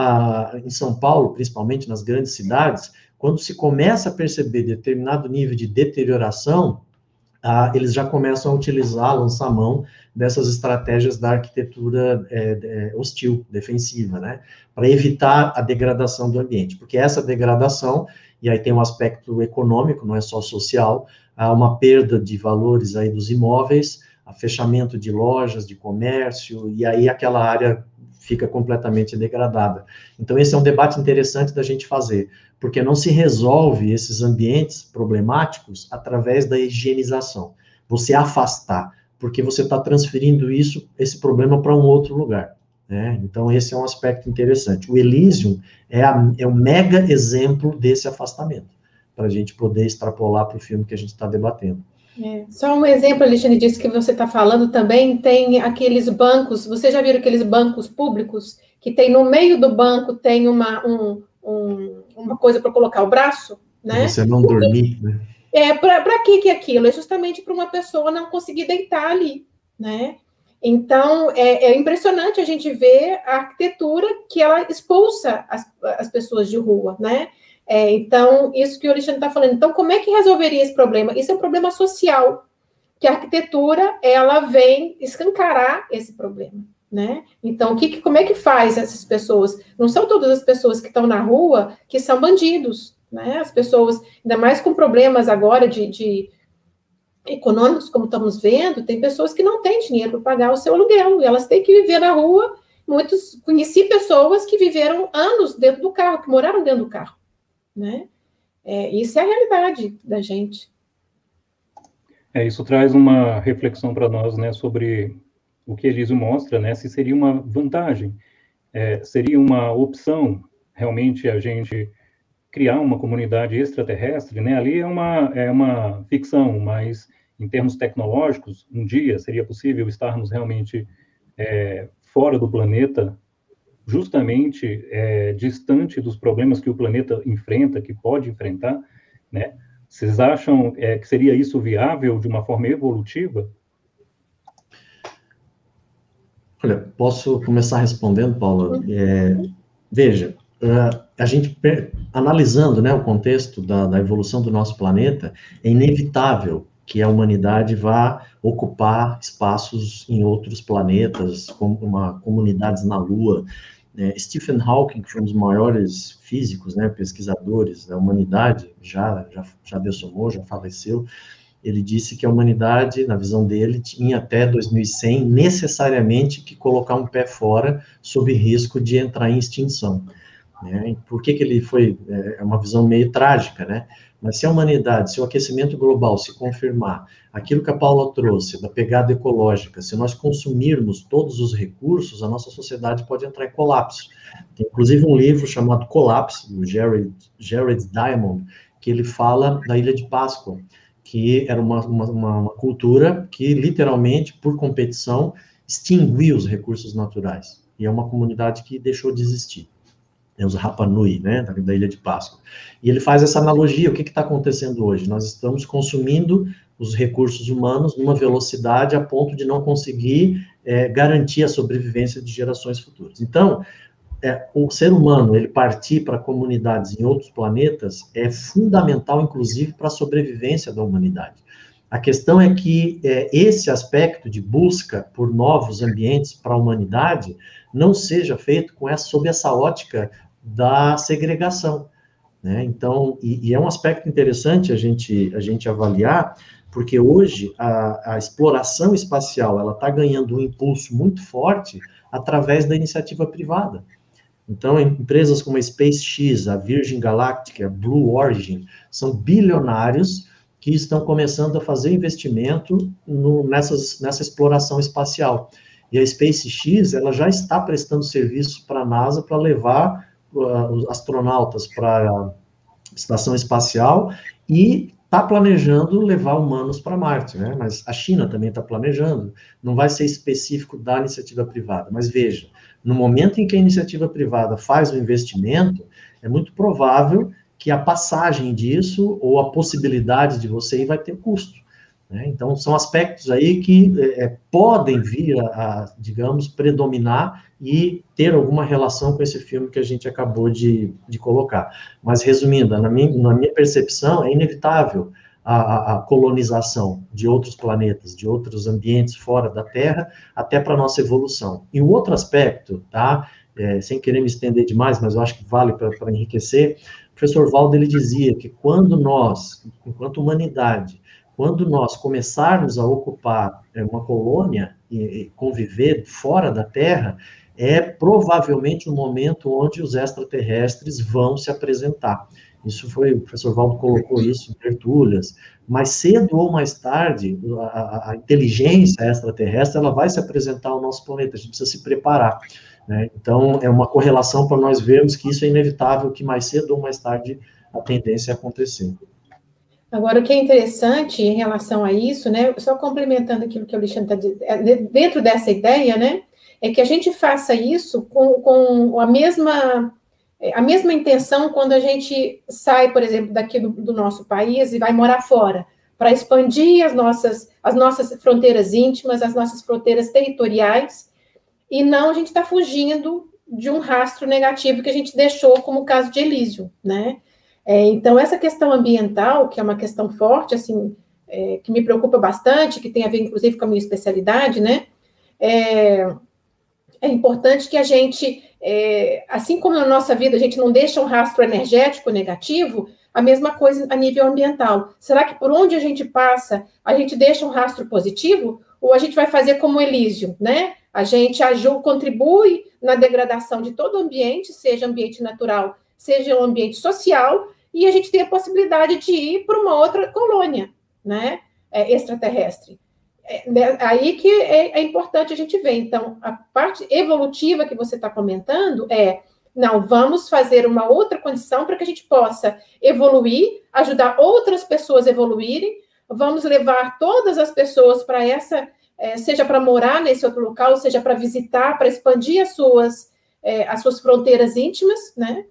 em São Paulo, principalmente nas grandes cidades, quando se começa a perceber determinado nível de deterioração, ah, eles já começam a utilizar, lançar mão dessas estratégias da arquitetura é, é, hostil, defensiva, né? Para evitar a degradação do ambiente, porque essa degradação, e aí tem um aspecto econômico, não é só social, há uma perda de valores aí dos imóveis, a fechamento de lojas, de comércio, e aí aquela área fica completamente degradada. Então, esse é um debate interessante da gente fazer, porque não se resolve esses ambientes problemáticos através da higienização. Você afastar, porque você está transferindo isso, esse problema para um outro lugar. Né? Então, esse é um aspecto interessante. O Elysium é, a, é um mega exemplo desse afastamento, para a gente poder extrapolar para o filme que a gente está debatendo. É. Só um exemplo, Alexandre, disso que você está falando também, tem aqueles bancos, você já viram aqueles bancos públicos, que tem no meio do banco, tem uma, um, um, uma coisa para colocar o braço, né? Você não dormir, né? É, para que que é aquilo? É justamente para uma pessoa não conseguir deitar ali, né? Então, é, é, impressionante a gente ver a arquitetura que ela expulsa as, as pessoas de rua, né? É, então, isso que o Alexandre está falando. Então, como é que resolveria esse problema? Isso é um problema social, que a arquitetura, ela vem escancarar esse problema, né? Então, que, como é que faz essas pessoas? Não são todas as pessoas que estão na rua que são bandidos, né? As pessoas, ainda mais com problemas agora de, de econômicos, como estamos vendo, tem pessoas que não têm dinheiro para pagar o seu aluguel, e elas têm que viver na rua. Muitos, conheci pessoas que viveram anos dentro do carro, que moraram dentro do carro né? É, isso é a realidade da gente. É, isso traz uma reflexão para nós, né, sobre o que Elísio mostra, né, se seria uma vantagem, é, seria uma opção realmente a gente criar uma comunidade extraterrestre, né, ali é uma, é uma ficção, mas em termos tecnológicos, um dia seria possível estarmos realmente é, fora do planeta justamente é, distante dos problemas que o planeta enfrenta, que pode enfrentar, né? Vocês acham é, que seria isso viável de uma forma evolutiva? Olha, posso começar respondendo, Paula? É, veja, é, a gente, analisando né, o contexto da, da evolução do nosso planeta, é inevitável que a humanidade vá ocupar espaços em outros planetas, como uma, comunidades na Lua. É, Stephen Hawking, que foi um dos maiores físicos, né, pesquisadores da humanidade, já, já, já dessomou, já faleceu, ele disse que a humanidade, na visão dele, tinha até 2100 necessariamente que colocar um pé fora sob risco de entrar em extinção. Né? Por que, que ele foi? É, é uma visão meio trágica, né? Mas se a humanidade, se o aquecimento global se confirmar, aquilo que a Paula trouxe, da pegada ecológica, se nós consumirmos todos os recursos, a nossa sociedade pode entrar em colapso. Tem inclusive um livro chamado Colapse, do Jared, Jared Diamond, que ele fala da Ilha de Páscoa, que era uma, uma, uma cultura que, literalmente, por competição, extinguiu os recursos naturais. E é uma comunidade que deixou de existir é os Rapa Nui, né, da, da, Ilha de Páscoa. E ele faz essa analogia, o que está acontecendo hoje? Nós estamos consumindo os recursos humanos numa velocidade a ponto de não conseguir é, garantir a sobrevivência de gerações futuras. Então, é, o ser humano, ele partir para comunidades em outros planetas é fundamental, inclusive, para a sobrevivência da humanidade. A questão é que é, esse aspecto de busca por novos ambientes para a humanidade não seja feito com essa, sob essa ótica da segregação. Né? Então, e, e, é um aspecto interessante a gente, a gente avaliar, porque hoje a, a exploração espacial ela está ganhando um impulso muito forte através da iniciativa privada. Então, empresas como a SpaceX, a Virgin Galactic, a Blue Origin, são bilionários que estão começando a fazer investimento no, nessas, nessa exploração espacial. E a SpaceX, ela já está prestando serviço para a NASA para levar uh, astronautas para a estação espacial e está planejando levar humanos para Marte, né? Mas a China também está planejando. Não vai ser específico da iniciativa privada. Mas veja, no momento em que a iniciativa privada faz o investimento, é muito provável que a passagem disso ou a possibilidade de você ir vai ter custo. Né? Então, são aspectos aí que é, podem vir a, a, digamos, predominar e ter alguma relação com esse filme que a gente acabou de, de colocar. Mas, resumindo, na minha, na minha percepção, é inevitável a, a, colonização de outros planetas, de outros ambientes fora da Terra, até para a nossa evolução. E o outro aspecto, tá? É, sem querer me estender demais, mas eu acho que vale para enriquecer, o professor Valdo ele dizia que quando nós, enquanto humanidade, quando nós começarmos a ocupar é, uma colônia e conviver fora da Terra, é provavelmente o momento onde os extraterrestres vão se apresentar. Isso foi, o professor Valdo colocou isso em tertúlias, mas cedo ou mais tarde, a, a, inteligência extraterrestre, ela vai se apresentar ao nosso planeta, a gente precisa se preparar. Né? Então, é uma correlação para nós vermos que isso é inevitável, que mais cedo ou mais tarde a tendência é acontecer. Agora, o que é interessante em relação a isso, né, só complementando aquilo que o Alexandre está dizendo, é, dentro dessa ideia, né, é que a gente faça isso com, com a mesma a mesma intenção quando a gente sai, por exemplo, daqui do, do nosso país e vai morar fora, para expandir as nossas, as nossas fronteiras íntimas, as nossas fronteiras territoriais, e não a gente está fugindo de um rastro negativo que a gente deixou, como o caso de Elísio, né? É, então, essa questão ambiental, que é uma questão forte, assim, é, que me preocupa bastante, que tem a ver, inclusive, com a minha especialidade, né? É, é importante que a gente, é, assim como na nossa vida a gente não deixa um rastro energético negativo, a mesma coisa a nível ambiental. Será que por onde a gente passa, a gente deixa um rastro positivo? Ou a gente vai fazer como Elísio, né? A gente ajuda, contribui na degradação de todo o ambiente, seja ambiente natural, seja um ambiente social, e a gente tem a possibilidade de ir para uma outra colônia, né, é, extraterrestre. É, né, aí que é, é, importante a gente ver. Então, a parte evolutiva que você está comentando é, não, vamos fazer uma outra condição para que a gente possa evoluir, ajudar outras pessoas a evoluírem, vamos levar todas as pessoas para essa, é, seja para morar nesse outro local, seja para visitar, para expandir as suas, é, as suas fronteiras íntimas, né?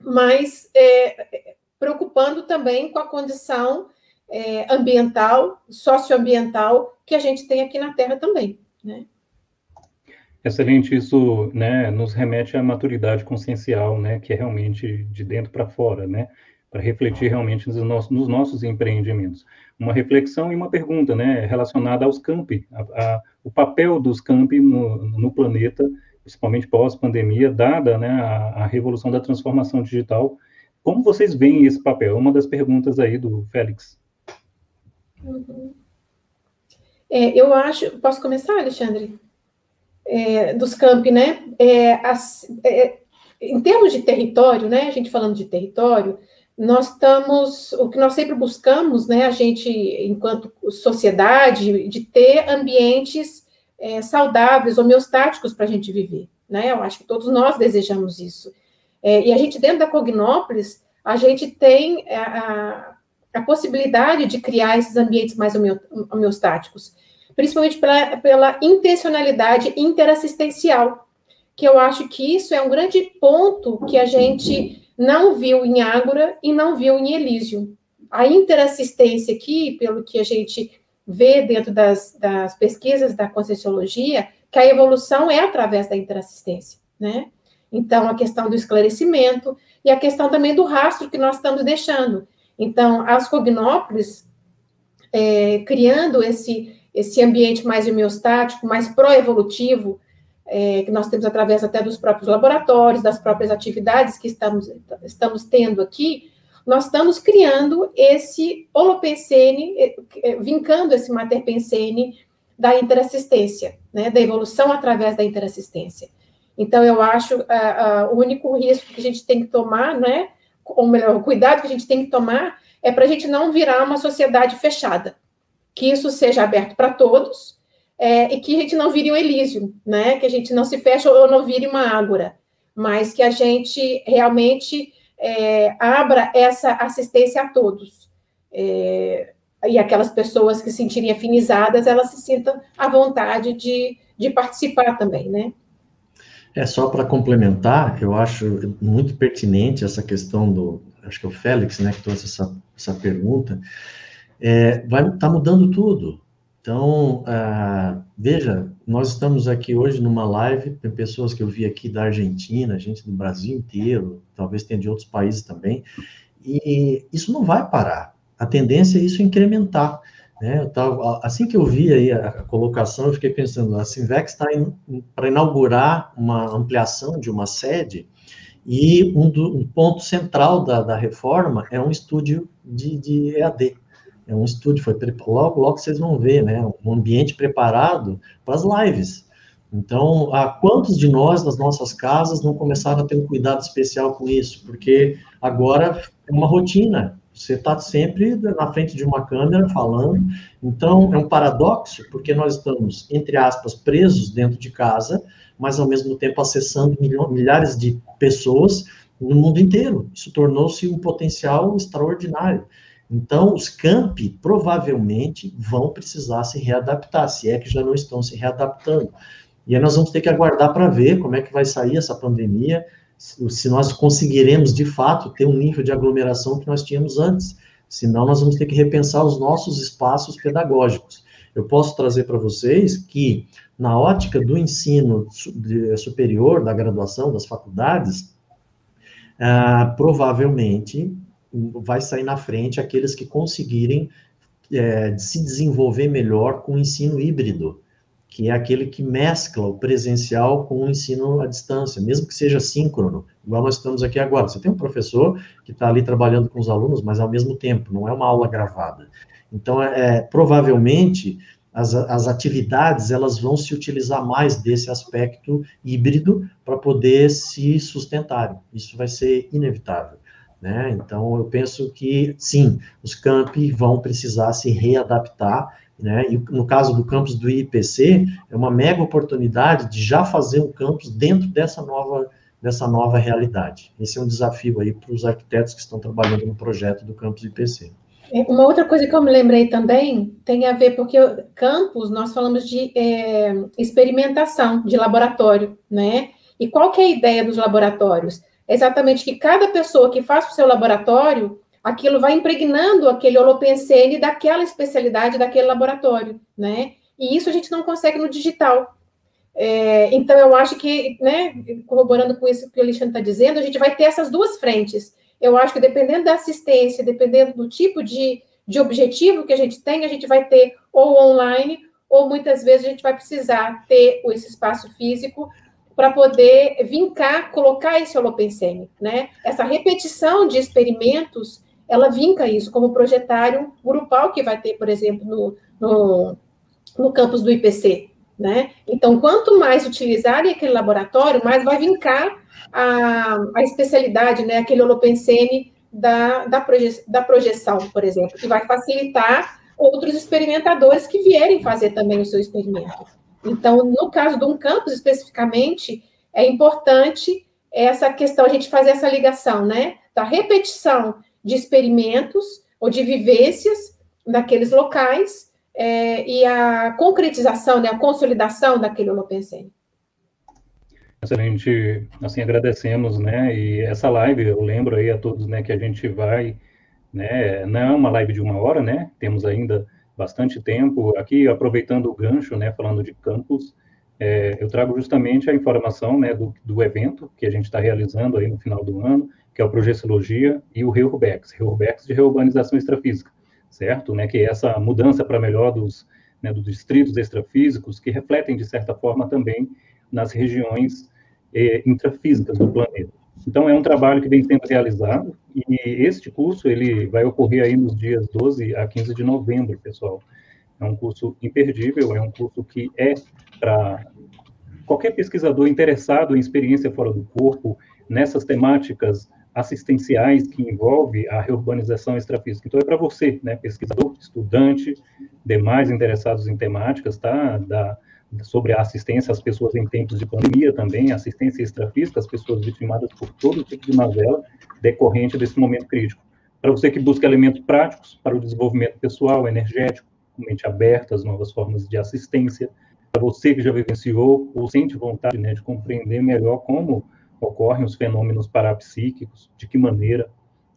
mas é, preocupando também com a condição é, ambiental, socioambiental que a gente tem aqui na Terra também, né? Excelente, isso né, nos remete à maturidade consciencial, né, que é realmente de dentro para fora, né, para refletir realmente nos nossos, nos nossos, empreendimentos. Uma reflexão e uma pergunta, né, relacionada aos campi, a, a, o papel dos campi no, no planeta, principalmente pós-pandemia, dada né, a, a, revolução da transformação digital. Como vocês veem esse papel? Uma das perguntas aí do Félix. É, eu acho. Posso começar, Alexandre? É, dos campi, né? É, as, é, em termos de território, né? A gente falando de território, nós estamos, o que nós sempre buscamos, né, a gente, enquanto sociedade, de ter ambientes é, saudáveis, homeostáticos para a gente viver, né, eu acho que todos nós desejamos isso. É, e a gente, dentro da Cognópolis, a gente tem é, a, a possibilidade de criar esses ambientes mais homeostáticos, principalmente pela, pela intencionalidade interassistencial, que eu acho que isso é um grande ponto que a gente não viu em Ágora e não viu em Elísio. A interassistência aqui, pelo que a gente vê dentro das, das pesquisas da Conscienciologia, que a evolução é através da interassistência, né? Então, a questão do esclarecimento e a questão também do rastro que nós estamos deixando. Então, as cognópolis, é, criando esse, esse ambiente mais homeostático, mais pró-evolutivo, é, que nós temos através até dos próprios laboratórios, das próprias atividades que estamos, estamos tendo aqui, nós estamos criando esse holopensene, é, é, vincando esse materpensene da interassistência, né, da evolução através da interassistência. Então, eu acho o único risco que a gente tem que tomar, né, ou melhor, o cuidado que a gente tem que tomar é para a gente não virar uma sociedade fechada, que isso seja aberto para todos, é, e que a gente não vire um Elísio, né? Que a gente não se feche ou não vire uma ágora, mas que a gente realmente é, abra essa assistência a todos. É, e aquelas pessoas que se sentirem afinizadas, elas se sintam à vontade de, de participar também, né? É, só para complementar, eu acho muito pertinente essa questão do, acho que é o Félix, né, que trouxe essa, essa pergunta, é, vai tá mudando tudo. Então, uh, veja, nós estamos aqui hoje numa live, tem pessoas que eu vi aqui da Argentina, gente do Brasil inteiro, talvez tenha de outros países também, e isso não vai parar. A tendência é isso incrementar. Né? Tava, assim que eu vi aí a, a colocação, eu fiquei pensando, a Sinvex está para inaugurar uma ampliação de uma sede, e um, do, um ponto central da, da reforma é um estúdio de, de EAD é um estúdio, foi logo, logo vocês vão ver, né? Um ambiente preparado para as lives. Então, há quantos de nós, nas nossas casas, não começaram a ter um cuidado especial com isso? Porque agora é uma rotina. Você está sempre na frente de uma câmera falando. Então, é um paradoxo, porque nós estamos, entre aspas, presos dentro de casa, mas ao mesmo tempo acessando milhares de pessoas no mundo inteiro. Isso tornou-se um potencial extraordinário. Então, os campi provavelmente vão precisar se readaptar, se é que já não estão se readaptando. E aí nós vamos ter que aguardar para ver como é que vai sair essa pandemia, se nós conseguiremos, de fato, ter um nível de aglomeração que nós tínhamos antes. Senão, nós vamos ter que repensar os nossos espaços pedagógicos. Eu posso trazer para vocês que, na ótica do ensino superior, da graduação, das faculdades, ah, provavelmente vai sair na frente aqueles que conseguirem é, se desenvolver melhor com o ensino híbrido, que é aquele que mescla o presencial com o ensino à distância, mesmo que seja síncrono, igual nós estamos aqui agora. Você tem um professor que está ali trabalhando com os alunos, mas ao mesmo tempo, não é uma aula gravada. Então, é, provavelmente, as, as atividades elas vão se utilizar mais desse aspecto híbrido para poder se sustentar. Isso vai ser inevitável. Né? Então, eu penso que, sim, os campi vão precisar se readaptar, né? e no caso do campus do IPC, é uma mega oportunidade de já fazer um campus dentro dessa nova, dessa nova realidade. Esse é um desafio aí para os arquitetos que estão trabalhando no projeto do campus IPC. É, uma outra coisa que eu me lembrei também tem a ver, porque campus, nós falamos de é, experimentação, de laboratório, né? E qual que é a ideia dos laboratórios? exatamente que cada pessoa que faz o seu laboratório, aquilo vai impregnando aquele holopensene daquela especialidade daquele laboratório, né? E isso a gente não consegue no digital. É, então, eu acho que, né, corroborando com isso que o Alexandre está dizendo, a gente vai ter essas duas frentes. eu acho que dependendo da assistência, dependendo do tipo de, de objetivo que a gente tem, a gente vai ter ou online, ou muitas vezes a gente vai precisar ter esse espaço físico para poder vincar, colocar esse holopensene, né? Essa repetição de experimentos, ela vinca isso como projetário grupal que vai ter, por exemplo, no, no, no campus do IPC, né? Então, quanto mais utilizarem aquele laboratório, mais vai vincar a, a especialidade, né? Aquele holopensene da, da, proje, da projeção, por exemplo, que vai facilitar outros experimentadores que vierem fazer também o seu experimento. Então, no caso de um campus especificamente, é importante essa questão, a gente fazer essa ligação, né? Da repetição de experimentos ou de vivências naqueles locais é, e a concretização, né, a consolidação daquele holopensene. Excelente, assim, agradecemos, né, e essa live, eu lembro aí a todos, né, que a gente vai, né, não é uma live de uma hora, né, temos ainda bastante tempo, aqui aproveitando o gancho, né, falando de campus, é, eu trago justamente a informação, né, do, do evento que a gente está realizando aí no final do ano, que é o Projeciologia e o REURBEX, REURBEX de Reurbanização Extrafísica, certo? Né, que é essa mudança para melhor dos, né, dos distritos extrafísicos, que refletem, de certa forma, também nas regiões eh, intrafísicas do planeta. Então, é um trabalho que vem sendo realizado, e este curso, ele vai ocorrer aí nos dias 12 a 15 de novembro, pessoal. É um curso imperdível, é um curso que é para qualquer pesquisador interessado em experiência fora do corpo, nessas temáticas assistenciais que envolve a reurbanização extrafísica. Então, é para você, né, pesquisador, estudante, demais interessados em temáticas, tá, da, sobre a assistência às pessoas em tempos de pandemia também, assistência extrafísica às pessoas vitimadas por todo tipo de mazela decorrente desse momento crítico. Para você que busca elementos práticos para o desenvolvimento pessoal, energético, mente aberta às novas formas de assistência, para você que já vivenciou ou sente vontade né, de compreender melhor como ocorrem os fenômenos parapsíquicos, de que maneira,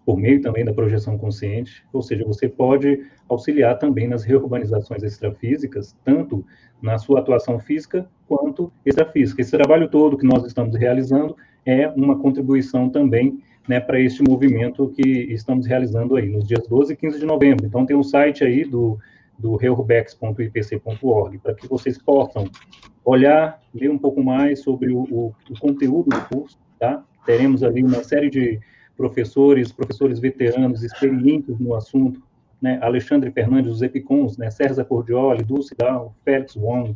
por meio também da projeção consciente, ou seja, você pode auxiliar também nas reurbanizações extrafísicas, tanto na sua atuação física quanto extrafísica. Esse trabalho todo que nós estamos realizando é uma contribuição também né, para este movimento que estamos realizando aí, nos dias 12 e 15 de novembro. Então, tem um site aí do, do reurbex.ipc.org, para que vocês possam olhar, ler um pouco mais sobre o, o, o, conteúdo do curso, tá? Teremos ali uma série de professores, professores veteranos, experientes no assunto, né? Alexandre Fernandes, os Epicons, né? César Cordioli, Dulce Dal, Félix Wong,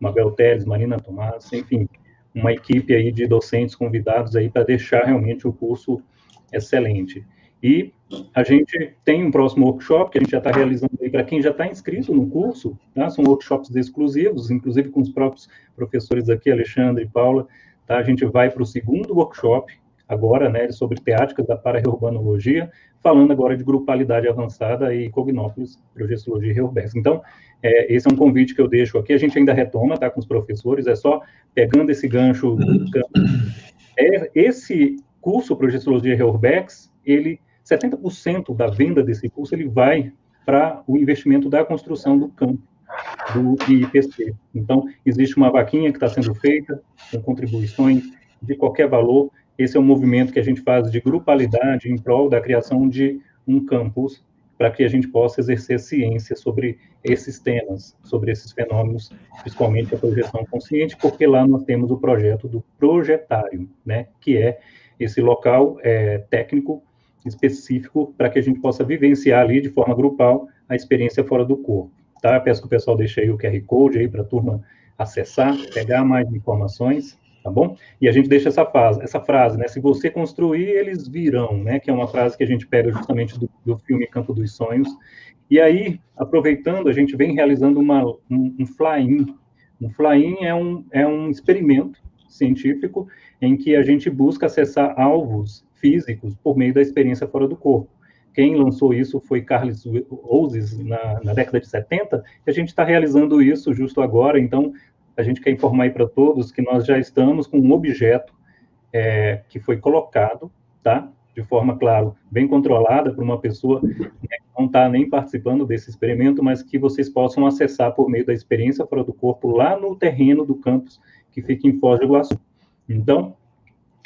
Mabel Teles, Marina Tomás, enfim, uma equipe aí de docentes convidados aí para deixar realmente o curso excelente. E a gente tem um próximo workshop que a gente já está realizando aí para quem já está inscrito no curso, tá? São workshops exclusivos, inclusive com os próprios professores aqui, Alexandre e Paula, tá? A gente vai para o segundo workshop agora, né, sobre teáticas da para-reurbanologia, falando agora de grupalidade avançada e cognópolis, projeciologia e reurbex. Então, é, esse é um convite que eu deixo aqui, a gente ainda retoma, tá, com os professores, é só pegando esse gancho, é, esse curso Projeciologia e Reurbex, ele 70% da venda desse curso ele vai para o investimento da construção do campo do IPC. Então, existe uma vaquinha que está sendo feita com contribuições de qualquer valor. Esse é um movimento que a gente faz de grupalidade em prol da criação de um campus para que a gente possa exercer ciência sobre esses temas, sobre esses fenômenos, principalmente a projeção consciente, porque lá nós temos o projeto do projetário, né, que é esse local é, técnico específico para que a gente possa vivenciar ali de forma grupal a experiência fora do corpo. Tá? Peço que o pessoal deixe aí o QR Code aí para a turma acessar, pegar mais informações, tá bom? E a gente deixa essa frase, essa frase, né? Se você construir, eles virão, né? Que é uma frase que a gente pega justamente do, do filme Campo dos Sonhos. E aí, aproveitando, a gente vem realizando uma, um, um fly-in. Um fly-in é um, é um experimento científico em que a gente busca acessar alvos físicos por meio da experiência fora do corpo. Quem lançou isso foi Carlos Ouzes na, na década de 70, e a gente está realizando isso justo agora, então a gente quer informar aí para todos que nós já estamos com um objeto é, que foi colocado, tá? De forma, claro, bem controlada por uma pessoa né, que não está nem participando desse experimento, mas que vocês possam acessar por meio da experiência fora do corpo lá no terreno do campus que fica em Foz do Iguaçu. Então,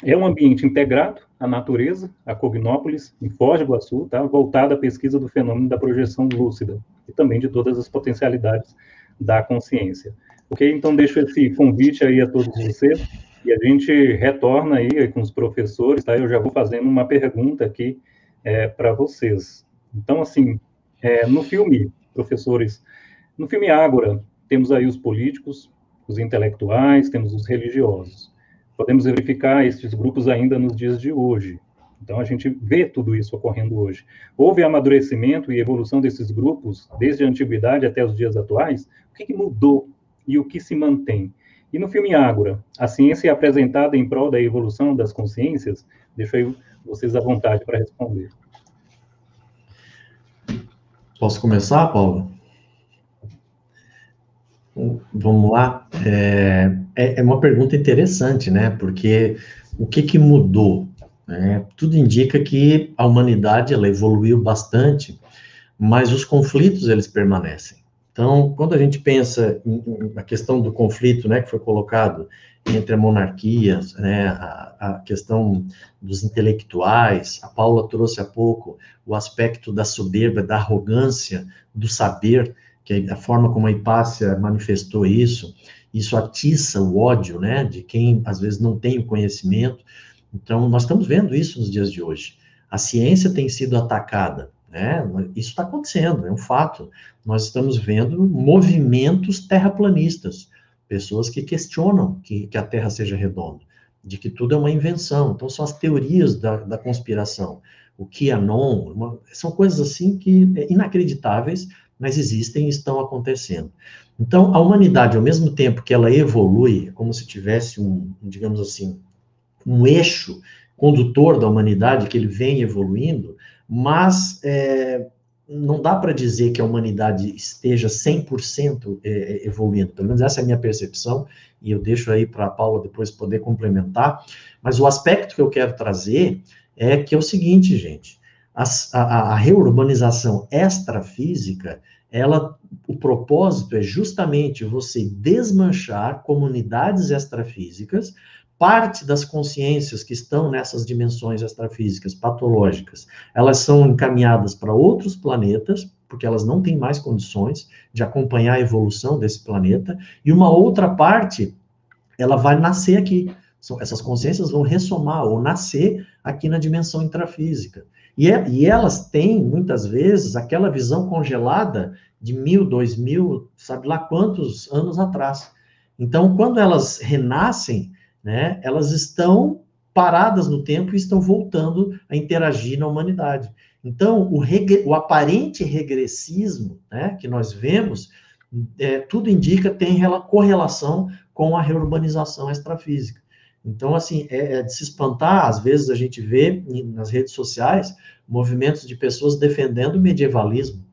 é um ambiente integrado à natureza, a Cognópolis, em Foz do Iguaçu, tá? voltada à pesquisa do fenômeno da projeção lúcida e também de todas as potencialidades da consciência. Ok? Então, deixo esse convite aí a todos vocês e a gente retorna aí com os professores, tá? Eu já vou fazendo uma pergunta aqui é, para vocês. Então, assim, é, no filme, professores, no filme Ágora, temos aí os políticos, os intelectuais, temos os religiosos podemos verificar esses grupos ainda nos dias de hoje. Então, a gente vê tudo isso ocorrendo hoje. Houve amadurecimento e evolução desses grupos desde a antiguidade até os dias atuais? O que, mudou e o que se mantém? E no filme Ágora, a ciência é apresentada em prol da evolução das consciências? Deixo aí vocês à vontade para responder. Posso começar, Paulo? Vamos lá. É, é, é, uma pergunta interessante, né? Porque o que, que mudou? É, tudo indica que a humanidade ela evoluiu bastante, mas os conflitos eles permanecem. Então, quando a gente pensa na questão do conflito, né, que foi colocado entre a monarquia, né, a, a, questão dos intelectuais, a Paula trouxe há pouco o aspecto da soberba, da arrogância, do saber, que a forma como a Hipácia manifestou isso, isso atiça o ódio, né, de quem às vezes não tem o conhecimento. Então, nós estamos vendo isso nos dias de hoje. A ciência tem sido atacada, né? Isso está acontecendo, é um fato. Nós estamos vendo movimentos terraplanistas, pessoas que questionam que, que a Terra seja redonda, de que tudo é uma invenção. Então, são as teorias da, da conspiração. O QAnon, uma, são coisas assim que é inacreditáveis, mas existem e estão acontecendo. Então, a humanidade, ao mesmo tempo que ela evolui, é como se tivesse um, digamos assim, um eixo condutor da humanidade que ele vem evoluindo, mas é, não dá para dizer que a humanidade esteja 100% é, é, evoluindo, pelo menos essa é a minha percepção, e eu deixo aí para a Paula depois poder complementar, mas o aspecto que eu quero trazer é que é o seguinte, gente, a, a, a reurbanização extrafísica, ela, o propósito é justamente você desmanchar comunidades extrafísicas, parte das consciências que estão nessas dimensões extrafísicas patológicas, elas são encaminhadas para outros planetas, porque elas não têm mais condições de acompanhar a evolução desse planeta, e uma outra parte, ela vai nascer aqui. Essas consciências vão ressomar ou nascer aqui na dimensão intrafísica. E, é, e elas têm, muitas vezes, aquela visão congelada de mil, dois mil, sabe lá quantos anos atrás. Então, quando elas renascem, né, elas estão paradas no tempo e estão voltando a interagir na humanidade. Então, o, o aparente regressismo né, que nós vemos, é, tudo indica tem correlação com a reurbanização extrafísica. Então, assim, é, é, de se espantar, às vezes a gente vê nas redes sociais movimentos de pessoas defendendo o medievalismo,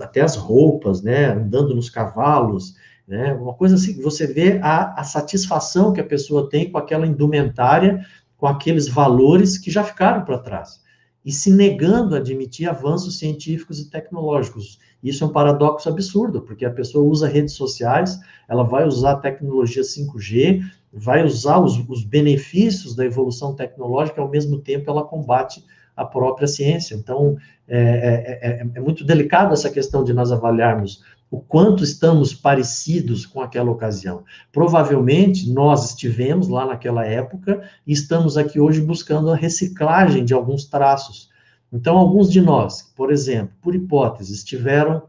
até as roupas, né, andando nos cavalos, né, uma coisa assim, você vê a, a satisfação que a pessoa tem com aquela indumentária, com aqueles valores que já ficaram para trás, e se negando a admitir avanços científicos e tecnológicos. Isso é um paradoxo absurdo, porque a pessoa usa redes sociais, ela vai usar a tecnologia 5G, vai usar os, os benefícios da evolução tecnológica, ao mesmo tempo ela combate a própria ciência. Então, é, é, é, é, muito delicado essa questão de nós avaliarmos o quanto estamos parecidos com aquela ocasião. Provavelmente nós estivemos lá naquela época e estamos aqui hoje buscando a reciclagem de alguns traços. Então, alguns de nós, por exemplo, por hipótese, estiveram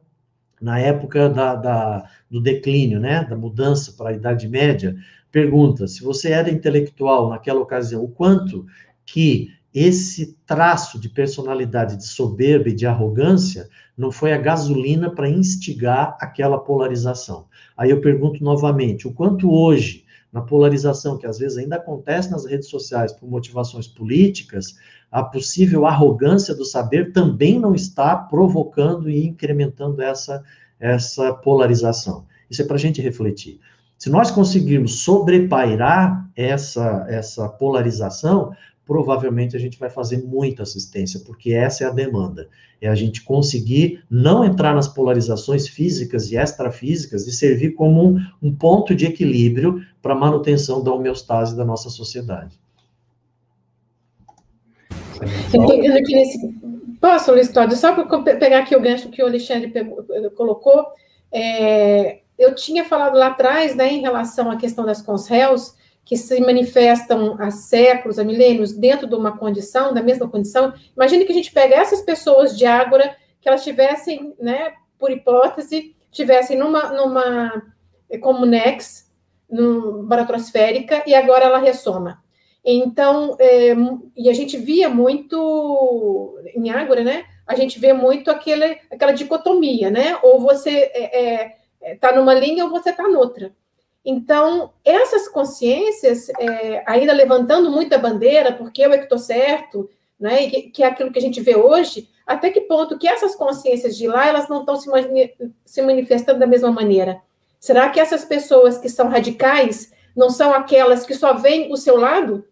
na época da, da, do declínio, né, da mudança para a Idade Média, pergunta, se você era intelectual naquela ocasião, o quanto que esse traço de personalidade de soberba e de arrogância não foi a gasolina para instigar aquela polarização. Aí eu pergunto novamente, o quanto hoje, na polarização que às vezes ainda acontece nas redes sociais por motivações políticas, a possível arrogância do saber também não está provocando e incrementando essa, essa polarização. Isso é para a gente refletir. Se nós conseguirmos sobrepairar essa, essa polarização, provavelmente a gente vai fazer muita assistência, porque essa é a demanda. É a gente conseguir não entrar nas polarizações físicas e extrafísicas e servir como um, um ponto de equilíbrio para a manutenção da homeostase da nossa sociedade. Vendo aqui nesse. Posso, Luiz Cláudio, só para pegar aqui o gancho que o Alexandre pegou, colocou. É, eu tinha falado lá atrás, né, em relação à questão das consréus, que se manifestam há séculos, há milênios, dentro de uma condição, da mesma condição. Imagine que a gente pega essas pessoas de Ágora, que elas tivessem, né, por hipótese, tivessem numa, numa comunex, no, baratrosférica, e agora ela ressoma. Então, é, e a gente via muito, em Ágora, né, a gente vê muito aquele, aquela dicotomia, né, ou você está é, é, numa linha ou você está noutra. Então, essas consciências, é, ainda levantando muita bandeira, porque eu é que estou certo, né, que, que, é aquilo que a gente vê hoje, até que ponto que essas consciências de lá, elas não estão se, se manifestando da mesma maneira? Será que essas pessoas que são radicais não são aquelas que só veem o seu lado?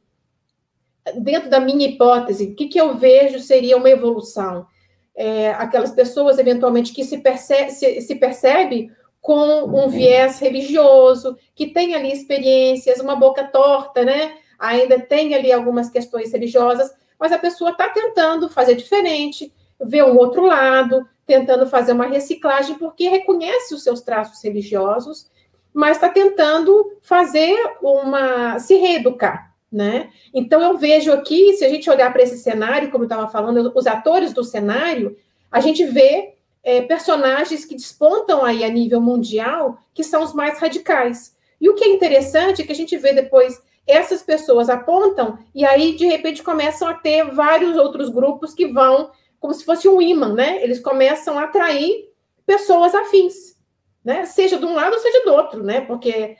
Dentro da minha hipótese, o que, que eu vejo seria uma evolução? É, aquelas pessoas, eventualmente, que se percebe, se, se percebe com um viés religioso, que tem ali experiências, uma boca torta, né? Ainda tem ali algumas questões religiosas, mas a pessoa está tentando fazer diferente, ver um outro lado, tentando fazer uma reciclagem, porque reconhece os seus traços religiosos, mas está tentando fazer uma. se reeducar. Né? Então, eu vejo aqui, se a gente olhar para esse cenário, como eu estava falando, os atores do cenário, a gente vê é, personagens que despontam aí a nível mundial, que são os mais radicais. E o que é interessante é que a gente vê depois essas pessoas apontam e aí de repente começam a ter vários outros grupos que vão como se fosse um imã, né? Eles começam a atrair pessoas afins, né? Seja de um lado, seja do outro, né? Porque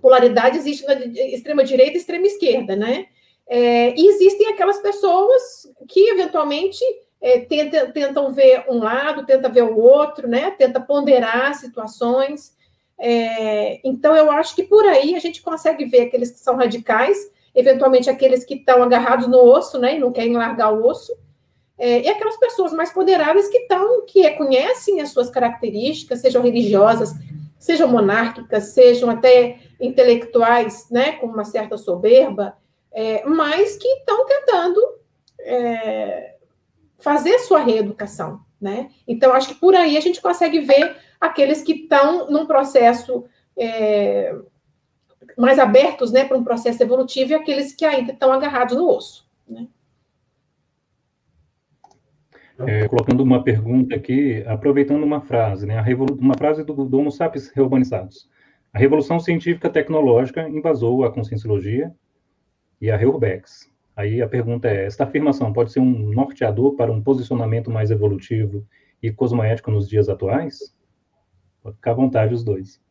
polaridade existe na extrema direita e extrema esquerda, né? É, e existem aquelas pessoas que eventualmente é, tenta, tentam ver um lado, tenta ver o outro, né? Tenta ponderar situações. É, então, eu acho que por aí a gente consegue ver aqueles que são radicais, eventualmente aqueles que estão agarrados no osso, né? E não querem largar o osso. É, e aquelas pessoas mais ponderadas que estão, que reconhecem as suas características, sejam religiosas, sejam monárquicas, sejam até intelectuais, né? Com uma certa soberba, é, mas que estão tentando é, fazer sua reeducação, né? Então, acho que por aí a gente consegue ver aqueles que estão num processo é, mais abertos, né, para um processo evolutivo e aqueles que ainda estão agarrados no osso, né? É, colocando uma pergunta aqui, aproveitando uma frase, né, uma frase do, do Homo sapiens reurbanizados. A revolução científica tecnológica invasou a conscienciologia e a Reurbex, Aí a pergunta é: esta afirmação pode ser um norteador para um posicionamento mais evolutivo e cosmoético nos dias atuais? Pode ficar à vontade os dois.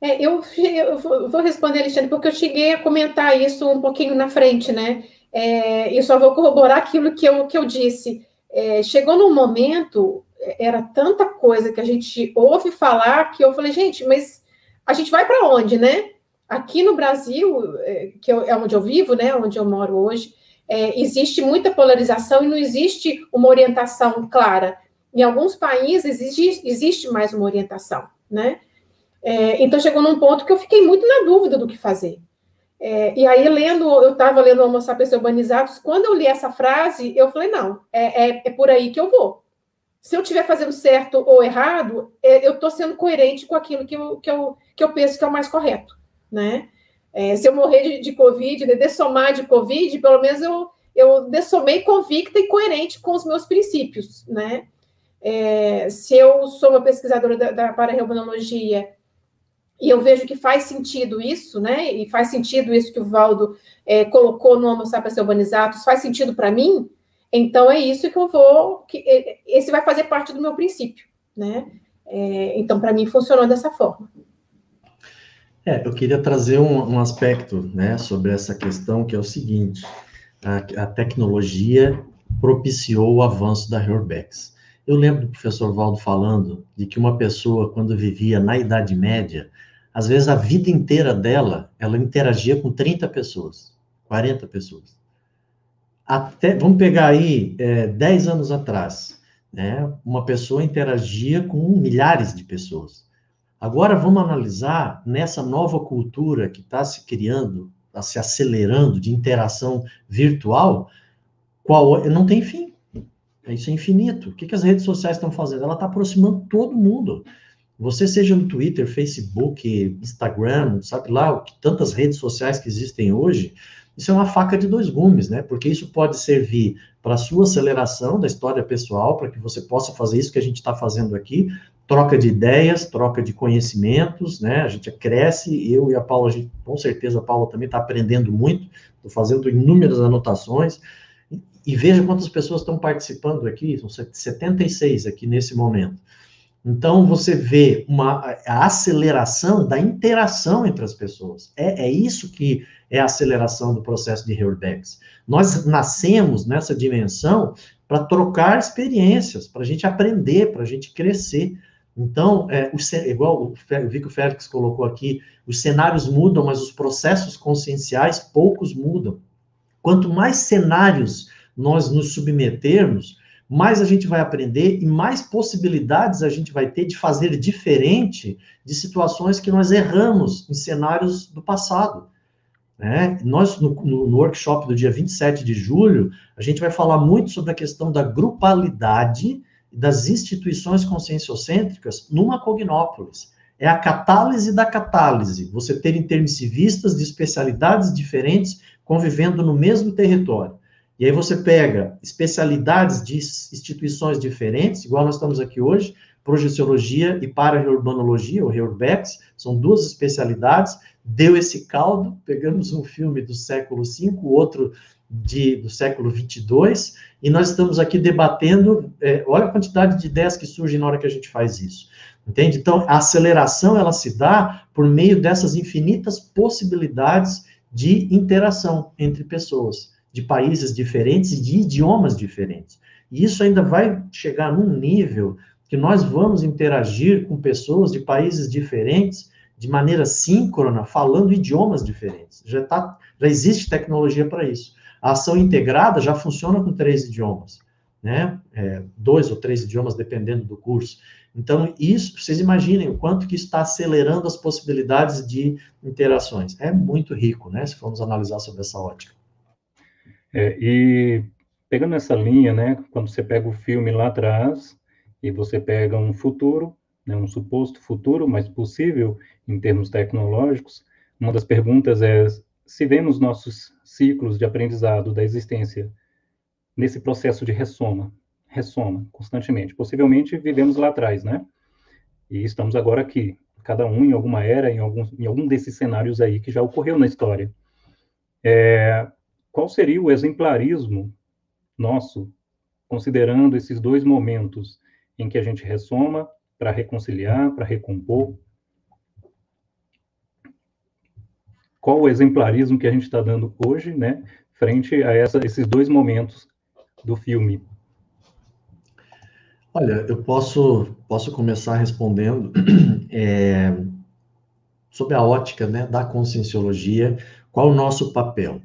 É, eu, eu, vou responder, Alexandre, porque eu cheguei a comentar isso um pouquinho na frente, né? É, só vou corroborar aquilo que eu, que eu disse. É, chegou num momento, era tanta coisa que a gente ouve falar que eu falei, gente, mas a gente vai para onde, né? Aqui no Brasil, é, que é onde eu vivo, né, onde eu moro hoje, é, existe muita polarização e não existe uma orientação clara. Em alguns países existe, existe mais uma orientação, né? É, então chegou num ponto que eu fiquei muito na dúvida do que fazer. É, e aí, lendo, eu estava lendo Homo sapiens urbanizados, quando eu li essa frase, eu falei, não, é, é, é por aí que eu vou. Se eu estiver fazendo certo ou errado, é, eu estou sendo coerente com aquilo que eu, que, eu, que eu penso que é o mais correto né? É, se eu morrer de, de Covid, de dessomar de Covid, pelo menos eu, eu dessomei convicta e coerente com os meus princípios, né? É, se eu sou uma pesquisadora da, da pararreumanologia e eu vejo que faz sentido isso, né? E faz sentido isso que o Valdo é, colocou no Homo sapiens urbanizatus, faz sentido para mim, então é isso que eu vou. Que, é, esse vai fazer parte do meu princípio, né? É, então, para mim, funcionou dessa forma. É, eu queria trazer um, um, aspecto né, sobre essa questão, que é o seguinte: a, a tecnologia propiciou o avanço da Herbex. Eu lembro do professor Valdo falando de que uma pessoa, quando vivia na Idade Média, às vezes a vida inteira dela, ela interagia com 30 pessoas, 40 pessoas. Até, vamos pegar aí é, 10 anos atrás, né, uma pessoa interagia com milhares de pessoas. Agora vamos analisar nessa nova cultura que está se criando tá se acelerando de interação virtual, qual não tem fim. Isso é infinito. O que, que as redes sociais estão fazendo? Ela está aproximando todo mundo. Você seja no Twitter, Facebook, Instagram, sabe lá, tantas redes sociais que existem hoje, isso é uma faca de dois gumes, né? Porque isso pode servir para a sua aceleração da história pessoal, para que você possa fazer isso que a gente está fazendo aqui, troca de ideias, troca de conhecimentos, né? A gente cresce, eu e a Paula, a gente, com certeza a Paula também está aprendendo muito, estou fazendo inúmeras anotações, e veja quantas pessoas estão participando aqui, são 76 aqui nesse momento. Então, você vê uma a aceleração da interação entre as pessoas. É, é isso que é a aceleração do processo de Heurebex. Nós nascemos nessa dimensão para trocar experiências, para a gente aprender, para a gente crescer. Então, é, igual o, vi Félix colocou aqui, os cenários mudam, mas os processos conscienciais poucos mudam. Quanto mais cenários nós nos submetermos, mais a gente vai aprender e mais possibilidades a gente vai ter de fazer diferente de situações que nós erramos em cenários do passado. Né? Nós, no, no, workshop do dia 27 de julho, a gente vai falar muito sobre a questão da grupalidade das instituições conscienciocêntricas numa cognópolis. É a catálise da catálise, você ter intermissivistas de especialidades diferentes convivendo no mesmo território. E aí você pega especialidades de instituições diferentes, igual nós estamos aqui hoje, projeciologia e para-reurbanologia, ou Reurbex, são duas especialidades, deu esse caldo, pegamos um filme do século V, outro de, do século 22, e nós estamos aqui debatendo, é, olha a quantidade de ideias que surgem na hora que a gente faz isso, entende? Então, a aceleração, ela se dá por meio dessas infinitas possibilidades de interação entre pessoas de países diferentes e de idiomas diferentes. E isso ainda vai chegar num nível que nós vamos interagir com pessoas de países diferentes de maneira síncrona, falando idiomas diferentes. Já, tá, já existe tecnologia para isso. A ação integrada já funciona com três idiomas, né? É, dois ou três idiomas, dependendo do curso. Então, isso, vocês imaginem o quanto que está acelerando as possibilidades de interações. É muito rico, né? Se formos analisar sobre essa ótica. É, e pegando essa linha, né, quando você pega o filme lá atrás e você pega um futuro, né, um suposto futuro, mas possível em termos tecnológicos, uma das perguntas é se vemos nossos ciclos de aprendizado da existência nesse processo de ressoma, ressoma constantemente. Possivelmente vivemos lá atrás, né? E estamos agora aqui, cada um em alguma era, em algum, em algum desses cenários aí que já ocorreu na história. É, qual seria o exemplarismo nosso, considerando esses dois momentos em que a gente ressoma para reconciliar, para recompor? Qual o exemplarismo que a gente está dando hoje, né, frente a essa, esses dois momentos do filme? Olha, eu posso, posso começar respondendo é, sobre a ótica né, da conscienciologia, qual o nosso papel?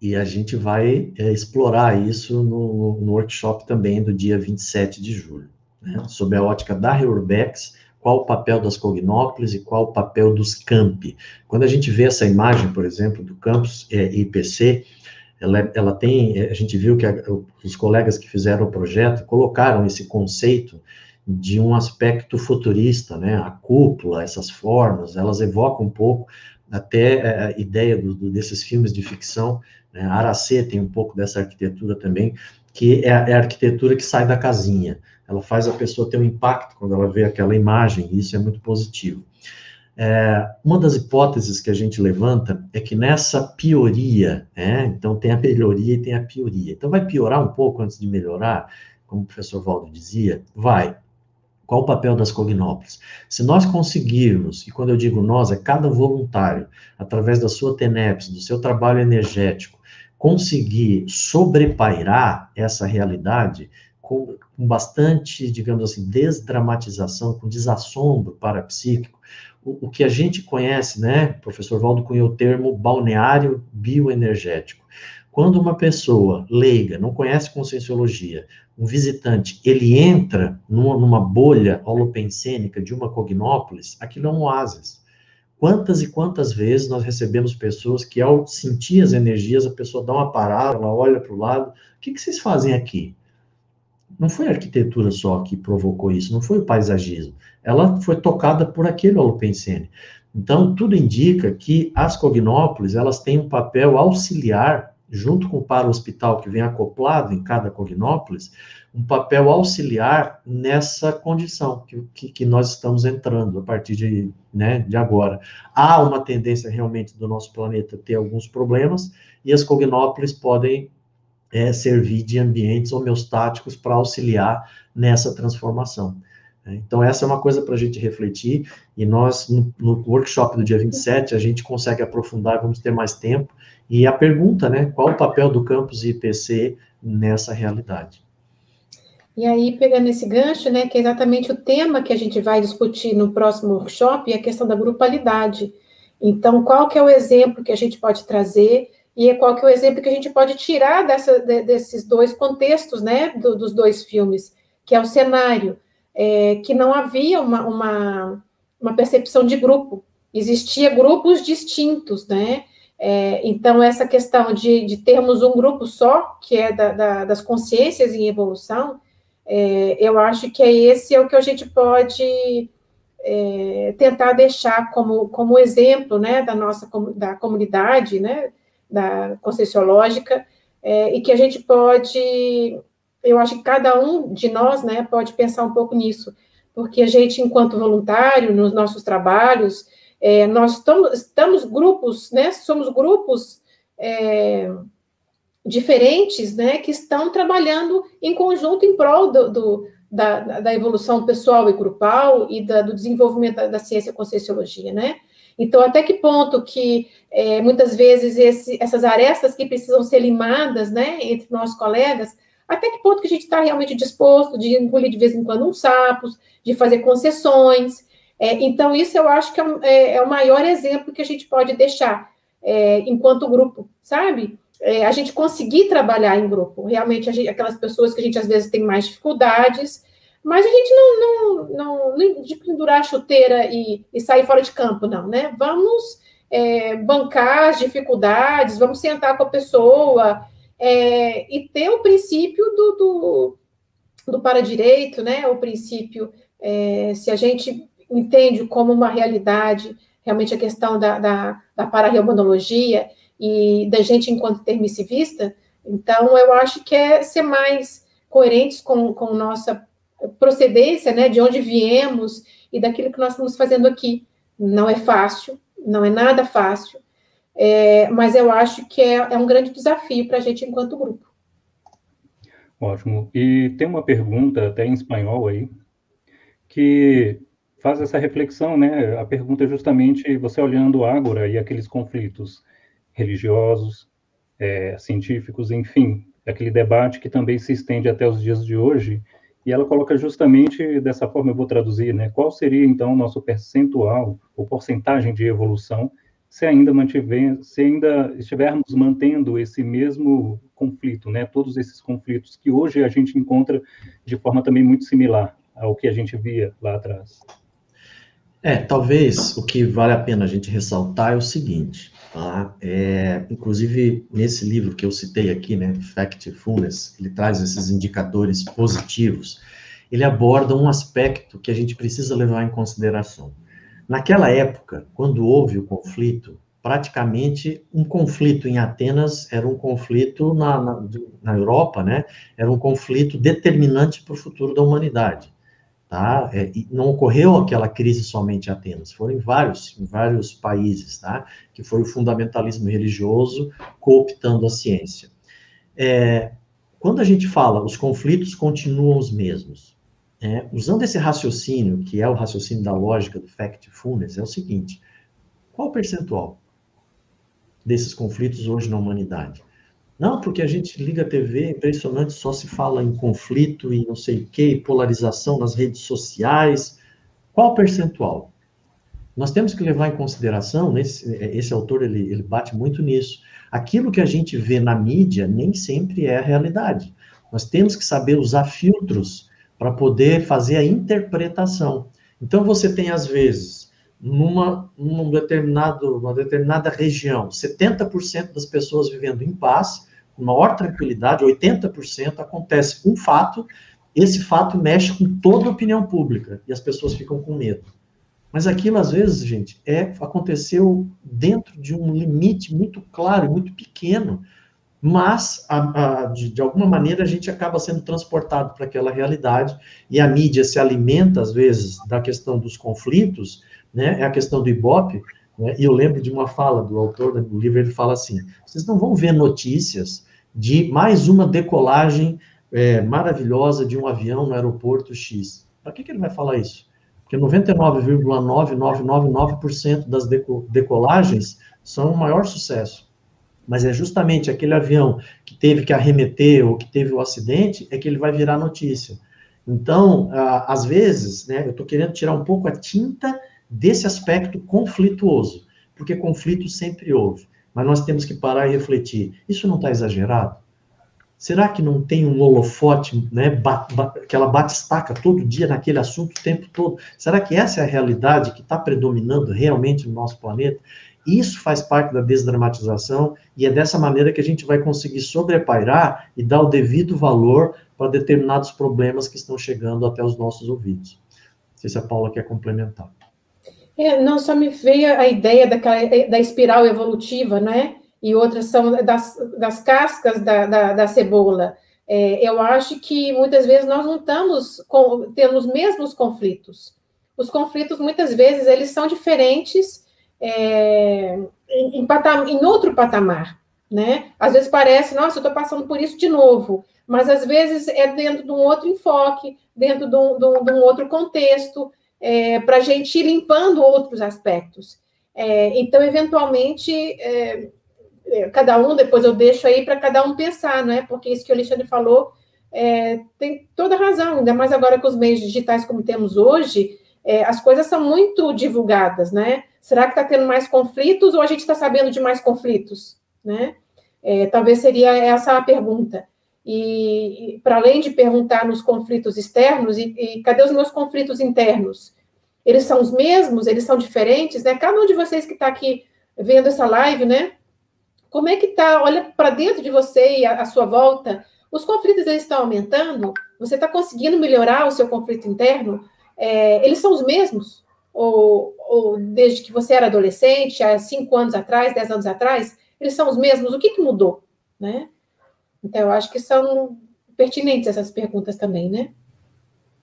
E a gente vai é, explorar isso no, no, workshop também do dia 27 de julho, né? sob a ótica da Reurbex, qual o papel das cognópolis e qual o papel dos campi. Quando a gente vê essa imagem, por exemplo, do campus é, IPC, ela, ela tem, é, a gente viu que a, os colegas que fizeram o projeto colocaram esse conceito de um aspecto futurista, né? A cúpula, essas formas, elas evocam um pouco até é, a ideia do, do, desses filmes de ficção né? Aracê tem um pouco dessa arquitetura também, que é é a arquitetura que sai da casinha. Ela faz a pessoa ter um impacto quando ela vê aquela imagem, e isso é muito positivo. É, uma das hipóteses que a gente levanta é que nessa pioria, né, então tem a melhoria e tem a pioria. Então vai piorar um pouco antes de melhorar, como o professor Valdo dizia? Vai. Qual o papel das cognópolis? Se nós conseguirmos, e quando eu digo nós, é cada voluntário, através da sua TENEPS, do seu trabalho energético, conseguir sobrepairar essa realidade com, com bastante, digamos assim, desdramatização, com desassombro parapsíquico, o, o que a gente conhece, né, professor Valdo cunhou o termo balneário bioenergético. Quando uma pessoa leiga, não conhece conscienciologia, um visitante, ele entra numa, numa bolha holopensênica de uma cognópolis, aquilo é um oásis Quantas e quantas vezes nós recebemos pessoas que, ao sentir as energias, a pessoa dá uma parada, ela olha para o lado, o que, que vocês fazem aqui? Não foi a arquitetura só que provocou isso, não foi o paisagismo. Ela foi tocada por aquele holopensene. Então, tudo indica que as cognópolis, elas têm um papel auxiliar, junto com o para-hospital que vem acoplado em cada cognópolis, um papel auxiliar nessa condição que, que, que, nós estamos entrando a partir de, né, de agora. Há uma tendência realmente do nosso planeta ter alguns problemas, e as cognópolis podem é, servir de ambientes homeostáticos para auxiliar nessa transformação. Então, essa é uma coisa para a gente refletir, e nós, no, no, workshop do dia 27, a gente consegue aprofundar, vamos ter mais tempo, e a pergunta, né, qual o papel do campus IPC nessa realidade? E aí, pegando esse gancho, né, que é exatamente o tema que a gente vai discutir no próximo workshop, é a questão da grupalidade. Então, qual que é o exemplo que a gente pode trazer e qual que é o exemplo que a gente pode tirar dessa, de, desses dois contextos, né, do, dos dois filmes, que é o cenário, é, que não havia uma, uma, uma, percepção de grupo, existia grupos distintos, né, é, então essa questão de, de, termos um grupo só, que é da, da, das consciências em evolução, é, eu acho que é esse é o que a gente pode é, tentar deixar como, como exemplo, né, da nossa da comunidade, né, da conscienciológica, é, e que a gente pode, eu acho que cada um de nós, né, pode pensar um pouco nisso, porque a gente, enquanto voluntário, nos nossos trabalhos, é, nós estamos, estamos grupos, né, somos grupos é, diferentes, né, que estão trabalhando em conjunto em prol do, do da, da, evolução pessoal e grupal e da, do desenvolvimento da, da ciência conscienciologia, né? Então, até que ponto que é, muitas vezes esse, essas arestas que precisam ser limadas, né, entre nossos colegas, até que ponto que a gente está realmente disposto de engolir de vez em quando uns sapos, de fazer concessões. É, então, isso eu acho que é, é, é, o maior exemplo que a gente pode deixar é, enquanto grupo, sabe? É, a gente conseguir trabalhar em grupo. Realmente, gente, aquelas pessoas que a gente às vezes tem mais dificuldades, mas a gente não, não, não, de pendurar a chuteira e, e, sair fora de campo, não, né? Vamos é, bancar as dificuldades, vamos sentar com a pessoa é, e ter o princípio do, do, do para-direito, né? O princípio, é, se a gente entende como uma realidade, realmente a questão da, da, da para-reumanologia e da gente enquanto termicivista, então eu acho que é ser mais coerentes com, com nossa procedência, né, de onde viemos e daquilo que nós estamos fazendo aqui. Não é fácil, não é nada fácil, é, mas eu acho que é, é um grande desafio para a gente enquanto grupo. Ótimo. E tem uma pergunta, até em espanhol aí, que faz essa reflexão, né? A pergunta é justamente você olhando Ágora e aqueles conflitos religiosos, é, científicos, enfim, aquele debate que também se estende até os dias de hoje, e ela coloca justamente dessa forma, eu vou traduzir, né? Qual seria então o nosso percentual ou porcentagem de evolução se ainda mantiver, se ainda estivermos mantendo esse mesmo conflito, né? Todos esses conflitos que hoje a gente encontra de forma também muito similar ao que a gente via lá atrás. É, talvez o que vale a pena a gente ressaltar é o seguinte, tá? É, inclusive, nesse livro que eu citei aqui, né, Factfulness, ele traz esses indicadores positivos, ele aborda um aspecto que a gente precisa levar em consideração. Naquela época, quando houve o conflito, praticamente um conflito em Atenas era um conflito na, na, na Europa, né? Era um conflito determinante para o futuro da humanidade. Tá? É, não ocorreu aquela crise somente em Atenas, foram em vários, em vários países, tá? que foi o fundamentalismo religioso cooptando a ciência. É, quando a gente fala os conflitos continuam os mesmos, é, usando esse raciocínio, que é o raciocínio da lógica do factfulness, é o seguinte, qual o percentual desses conflitos hoje na humanidade? Não, porque a gente liga a TV, é impressionante, só se fala em conflito e não sei o quê, polarização nas redes sociais. Qual percentual? Nós temos que levar em consideração, nesse, esse autor ele, ele bate muito nisso, aquilo que a gente vê na mídia nem sempre é a realidade. Nós temos que saber usar filtros para poder fazer a interpretação. Então você tem, às vezes, numa, num determinado, uma determinada região, 70% das pessoas vivendo em paz, com maior tranquilidade, 80% acontece um fato, esse fato mexe com toda a opinião pública e as pessoas ficam com medo. Mas aquilo, às vezes, gente, é, aconteceu dentro de um limite muito claro, muito pequeno, mas, a, a, de, de, alguma maneira, a gente acaba sendo transportado para aquela realidade, e a mídia se alimenta, às vezes, da questão dos conflitos, né, é a questão do Ibope, né, e eu lembro de uma fala do autor do livro, ele fala assim, vocês não vão ver notícias de mais uma decolagem é, maravilhosa de um avião no aeroporto X. Para que, que ele vai falar isso? Porque 99,9999% das decolagens são o maior sucesso. Mas é justamente aquele avião que teve que arremeter ou que teve o acidente é que ele vai virar notícia. Então, às vezes, né, eu estou querendo tirar um pouco a tinta desse aspecto conflituoso, porque conflito sempre houve. Mas nós temos que parar e refletir. Isso não está exagerado? Será que não tem um holofote, né, que ela bate-estaca todo dia naquele assunto o tempo todo? Será que essa é a realidade que está predominando realmente no nosso planeta? Isso faz parte da desdramatização e é dessa maneira que a gente vai conseguir sobrepairar e dar o devido valor para determinados problemas que estão chegando até os nossos ouvidos. Não sei se a Paula quer complementar. É, não, só me veio a ideia daquela, da espiral evolutiva, né? e outras são das, das cascas da, da, da cebola. É, eu acho que muitas vezes nós não estamos com, tendo os mesmos conflitos. Os conflitos, muitas vezes, eles são diferentes é, em, em, em outro patamar, né? Às vezes parece, nossa, eu estou passando por isso de novo, mas às vezes é dentro de um outro enfoque, dentro de um, de um, de um outro contexto, é, para a gente ir limpando outros aspectos. É, então, eventualmente, é, é, cada um, depois eu deixo aí para cada um pensar, não é? Porque isso que o Alexandre falou é, tem toda razão, ainda mais agora com os meios digitais como temos hoje, é, as coisas são muito divulgadas, né? Será que está tendo mais conflitos ou a gente está sabendo de mais conflitos, né? Talvez seria essa a pergunta. E, para além de perguntar nos conflitos externos, e, e cadê os meus conflitos internos? Eles são os mesmos? Eles são diferentes? Né? Cada um de vocês que está aqui vendo essa live, né? Como é que está? Olha para dentro de você e a, a, sua volta. Os conflitos eles estão aumentando? Você está conseguindo melhorar o seu conflito interno? É, eles são os mesmos? Ou, ou, desde que você era adolescente, há cinco anos atrás, dez anos atrás, eles são os mesmos? O que, que mudou? Né? Então, eu acho que são pertinentes essas perguntas também, né?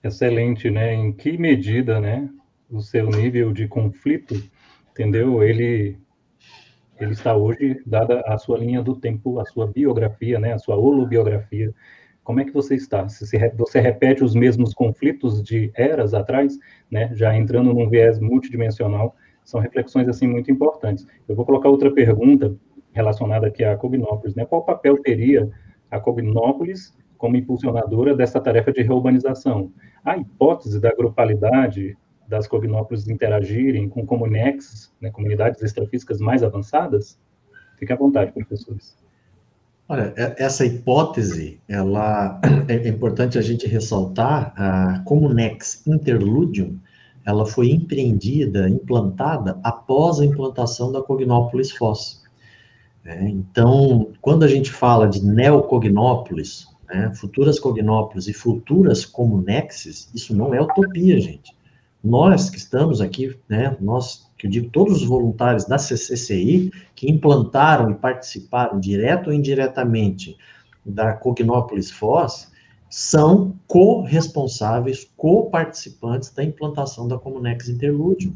Excelente, né? Em que medida, né, o seu nível de conflito, entendeu? Ele ele está hoje, dada a sua linha do tempo, a sua biografia, né, a sua holobiografia, como é que você está? Se você repete os mesmos conflitos de eras atrás, né, já entrando num viés multidimensional, são reflexões assim muito importantes. Eu vou colocar outra pergunta relacionada aqui à Cognópolis, né? Qual papel teria a Cognópolis como impulsionadora dessa tarefa de reurbanização? A hipótese da grupalidade das cognópolis interagirem com comunex, né, comunidades extrafísicas mais avançadas? Fique à vontade, professores. Olha, essa hipótese, ela é importante a gente ressaltar, a Comunex Interludium, ela foi empreendida, implantada após a implantação da Cognópolis Foz. É, então, quando a gente fala de neocognópolis, né, futuras cognópolis e futuras comunexes, isso não é utopia, gente nós que estamos aqui, né, nós, que eu digo, todos os voluntários da CCCI, que implantaram e participaram, direto ou indiretamente, da Cognópolis Foz, são co-responsáveis, co-participantes da implantação da Comunex Interlúdio.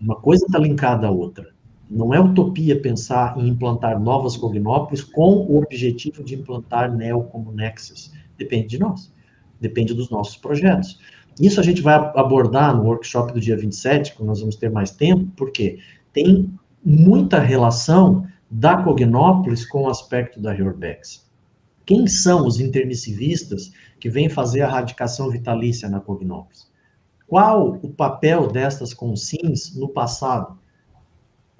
Uma coisa está linkada à outra. Não é utopia pensar em implantar novas cognópolis com o objetivo de implantar neocomunexes. Depende de nós. Depende dos nossos projetos. Isso a gente vai abordar no workshop do dia 27, quando nós vamos ter mais tempo, porque tem muita relação da Cognópolis com o aspecto da Reorbex. Quem são os intermissivistas que vêm fazer a radicação vitalícia na Cognópolis? Qual o papel destas consins no passado?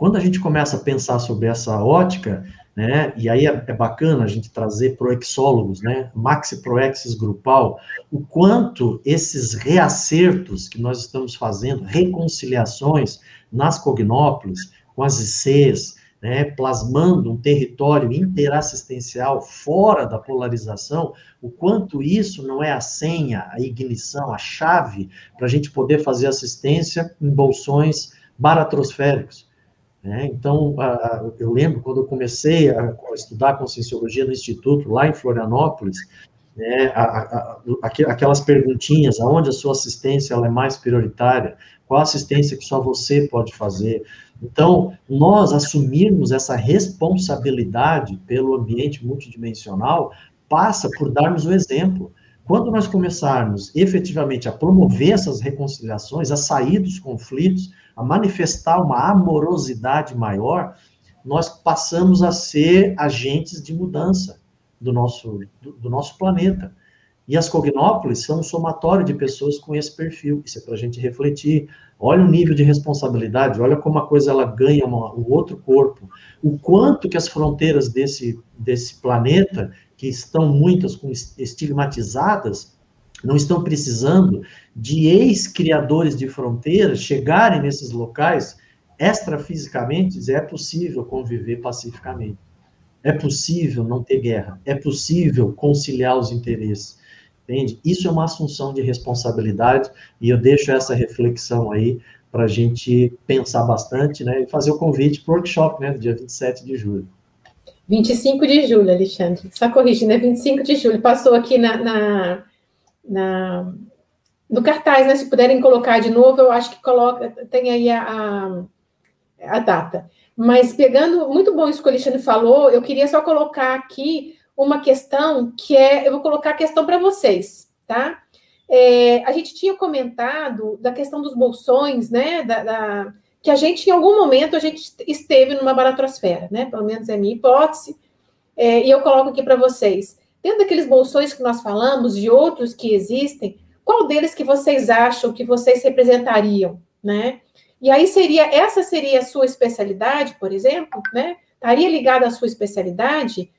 Quando a gente começa a pensar sobre essa ótica, né, e aí é, é bacana a gente trazer proexólogos, né, maxi proexis grupal, o quanto esses reacertos que nós estamos fazendo, reconciliações nas cognópolis, com as ICs, né, plasmando um território interassistencial fora da polarização, o quanto isso não é a senha, a ignição, a chave para a gente poder fazer assistência em bolsões baratrosféricos. Né? Então, eu lembro quando eu comecei a estudar Conscienciologia no Instituto, lá em Florianópolis, né, aquelas perguntinhas, aonde a sua assistência ela é mais prioritária, qual assistência que só você pode fazer, então, nós assumirmos essa responsabilidade pelo ambiente multidimensional passa por darmos o exemplo. Quando nós começarmos efetivamente a promover essas reconciliações, a sair dos conflitos, a manifestar uma amorosidade maior, nós passamos a ser agentes de mudança do nosso, do, do nosso planeta. E as cognópolis são um somatório de pessoas com esse perfil. Isso é para a gente refletir. Olha o nível de responsabilidade, olha como a coisa ela ganha uma, um outro corpo. O quanto que as fronteiras desse, desse planeta, que estão muitas estigmatizadas, não estão precisando de ex-criadores de fronteiras chegarem nesses locais extrafisicamente, é possível conviver pacificamente. É possível não ter guerra. É possível conciliar os interesses. Entende? Isso é uma assunção de responsabilidade e eu deixo essa reflexão aí para a gente pensar bastante, né, e fazer o convite para o workshop, né, dia 27 de julho. 25 de julho, Alexandre, só corrigindo, é 25 de julho, passou aqui na, na, na, no cartaz, né, se puderem colocar de novo, eu acho que coloca, tem aí a, a, a data. Mas pegando, muito bom isso que o Alexandre falou, eu queria só colocar aqui uma questão que é, eu vou colocar a questão para vocês, tá? É, a gente tinha comentado da questão dos bolsões, né? Da, da, que a gente, em algum momento, a gente esteve numa baratrosfera, né? Pelo menos é a minha hipótese. É, e eu coloco aqui para vocês. Dentro daqueles bolsões que nós falamos e outros que existem, qual deles que vocês acham que vocês representariam, né? E aí seria, essa seria a sua especialidade, por exemplo, né? Estaria ligada à sua especialidade?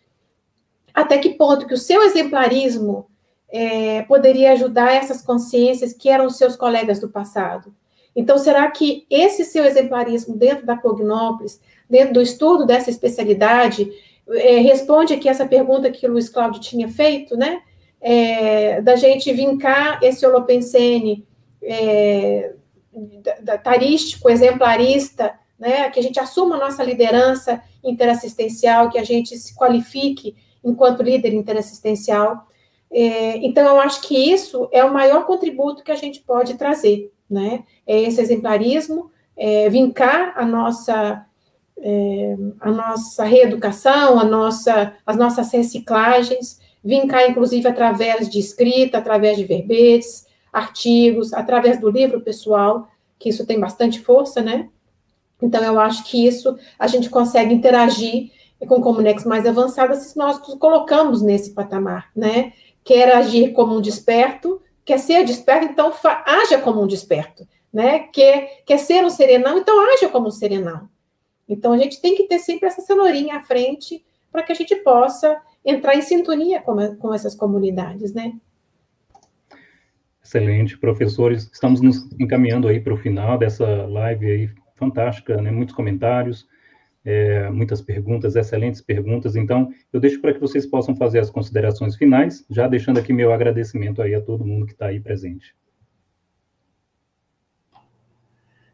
até que ponto que o seu exemplarismo é, poderia ajudar essas consciências que eram seus colegas do passado. Então, será que esse seu exemplarismo dentro da Cognópolis, dentro do estudo dessa especialidade, é, responde aqui essa pergunta que o Luiz Cláudio tinha feito, né? É, da gente vincar esse holopensene é, tarístico, exemplarista, né? Que a gente assuma a nossa liderança interassistencial, que a gente se qualifique enquanto líder interassistencial. É, então, eu acho que isso é o maior contributo que a gente pode trazer, né? É esse exemplarismo, é, vincar a nossa, é, a nossa reeducação, a nossa, as nossas reciclagens, vincar, inclusive, através de escrita, através de verbetes, artigos, através do livro pessoal, que isso tem bastante força, né? Então, eu acho que isso a gente consegue interagir com Comunex mais avançada, se nós nos colocamos nesse patamar, né? Quer agir como um desperto, quer ser desperto, então haja como um desperto, né? Quer, quer ser um serenão, então haja como um serenão. Então a gente tem que ter sempre essa cenourinha à frente para que a gente possa entrar em sintonia com, com essas comunidades, né? Excelente, professores. Estamos nos encaminhando aí para o final dessa live aí fantástica, né? Muitos comentários é, muitas perguntas, excelentes perguntas. Então, eu deixo para que vocês possam fazer as considerações finais, já deixando aqui meu agradecimento aí a todo mundo que está aí presente.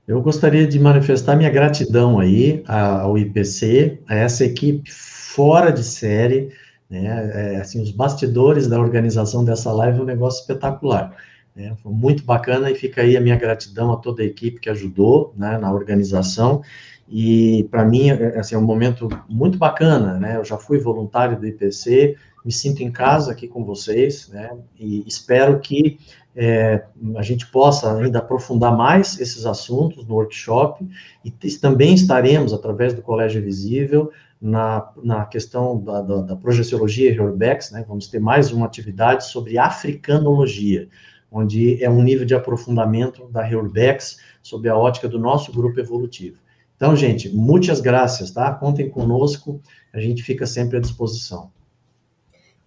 Eu gostaria de manifestar minha gratidão aí ao IPC, a essa equipe fora de série, né? É, assim, os bastidores da organização dessa live é um negócio espetacular. Né? Foi muito bacana e fica aí a minha gratidão a toda a equipe que ajudou né, na organização e para mim, é, assim, é um momento muito bacana, né? Eu já fui voluntário do IPC, me sinto em casa aqui com vocês, né? E espero que é, a gente possa ainda aprofundar mais esses assuntos no workshop e também estaremos, através do Colégio Visível, na, na questão da, da, da projeciologia e Urbex, né? Vamos ter mais uma atividade sobre africanologia, onde é um nível de aprofundamento da Urbex sobre a ótica do nosso grupo evolutivo. Então, gente, muitas graças, tá? Contem conosco, a gente fica sempre à disposição.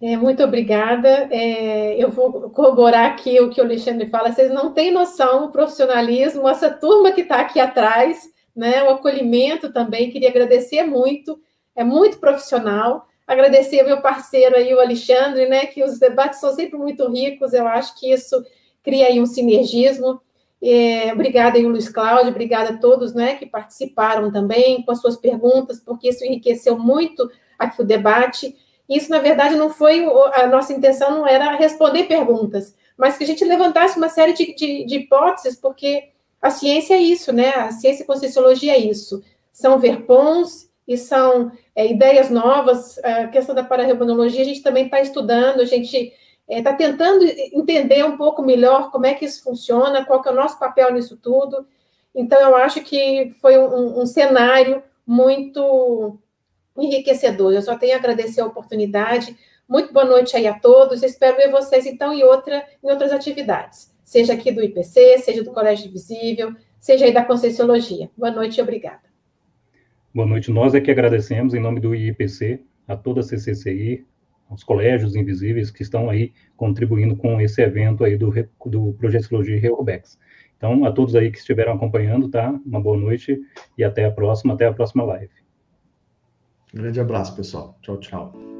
É, muito obrigada. É, eu vou corroborar aqui o que o Alexandre fala. Vocês não têm noção, o profissionalismo, essa turma que está aqui atrás, né? O acolhimento também. Queria agradecer muito. É muito profissional. Agradecer ao meu parceiro aí, o Alexandre, né? Que os debates são sempre muito ricos. Eu acho que isso cria aí um sinergismo. É, obrigada aí, Luiz Cláudio, obrigada a todos né, que participaram também com as suas perguntas, porque isso enriqueceu muito aqui o debate. Isso, na verdade, não foi a nossa intenção, não era responder perguntas, mas que a gente levantasse uma série de, de, de hipóteses, porque a ciência é isso, né? A ciência e conscienciologia é isso. São verpons e são é, ideias novas. A questão da pararrebonologia a gente também está estudando, a gente está é, tentando entender um pouco melhor como é que isso funciona, qual que é o nosso papel nisso tudo. Então, eu acho que foi um, um cenário muito enriquecedor. Eu só tenho a agradecer a oportunidade. Muito boa noite aí a todos. Espero ver vocês, então, em, outra, em outras atividades, seja aqui do IPC, seja do Colégio Visível, seja aí da Conscienciologia. Boa noite e obrigada. Boa noite. Nós é que agradecemos, em nome do IPC, a toda a CCCI, os colégios invisíveis que estão aí contribuindo com esse evento aí do, do Projeto Ecologia Reurbex. Então, a todos aí que estiveram acompanhando, tá? Uma boa noite e até a próxima, até a próxima live. Grande abraço, pessoal. Tchau, tchau.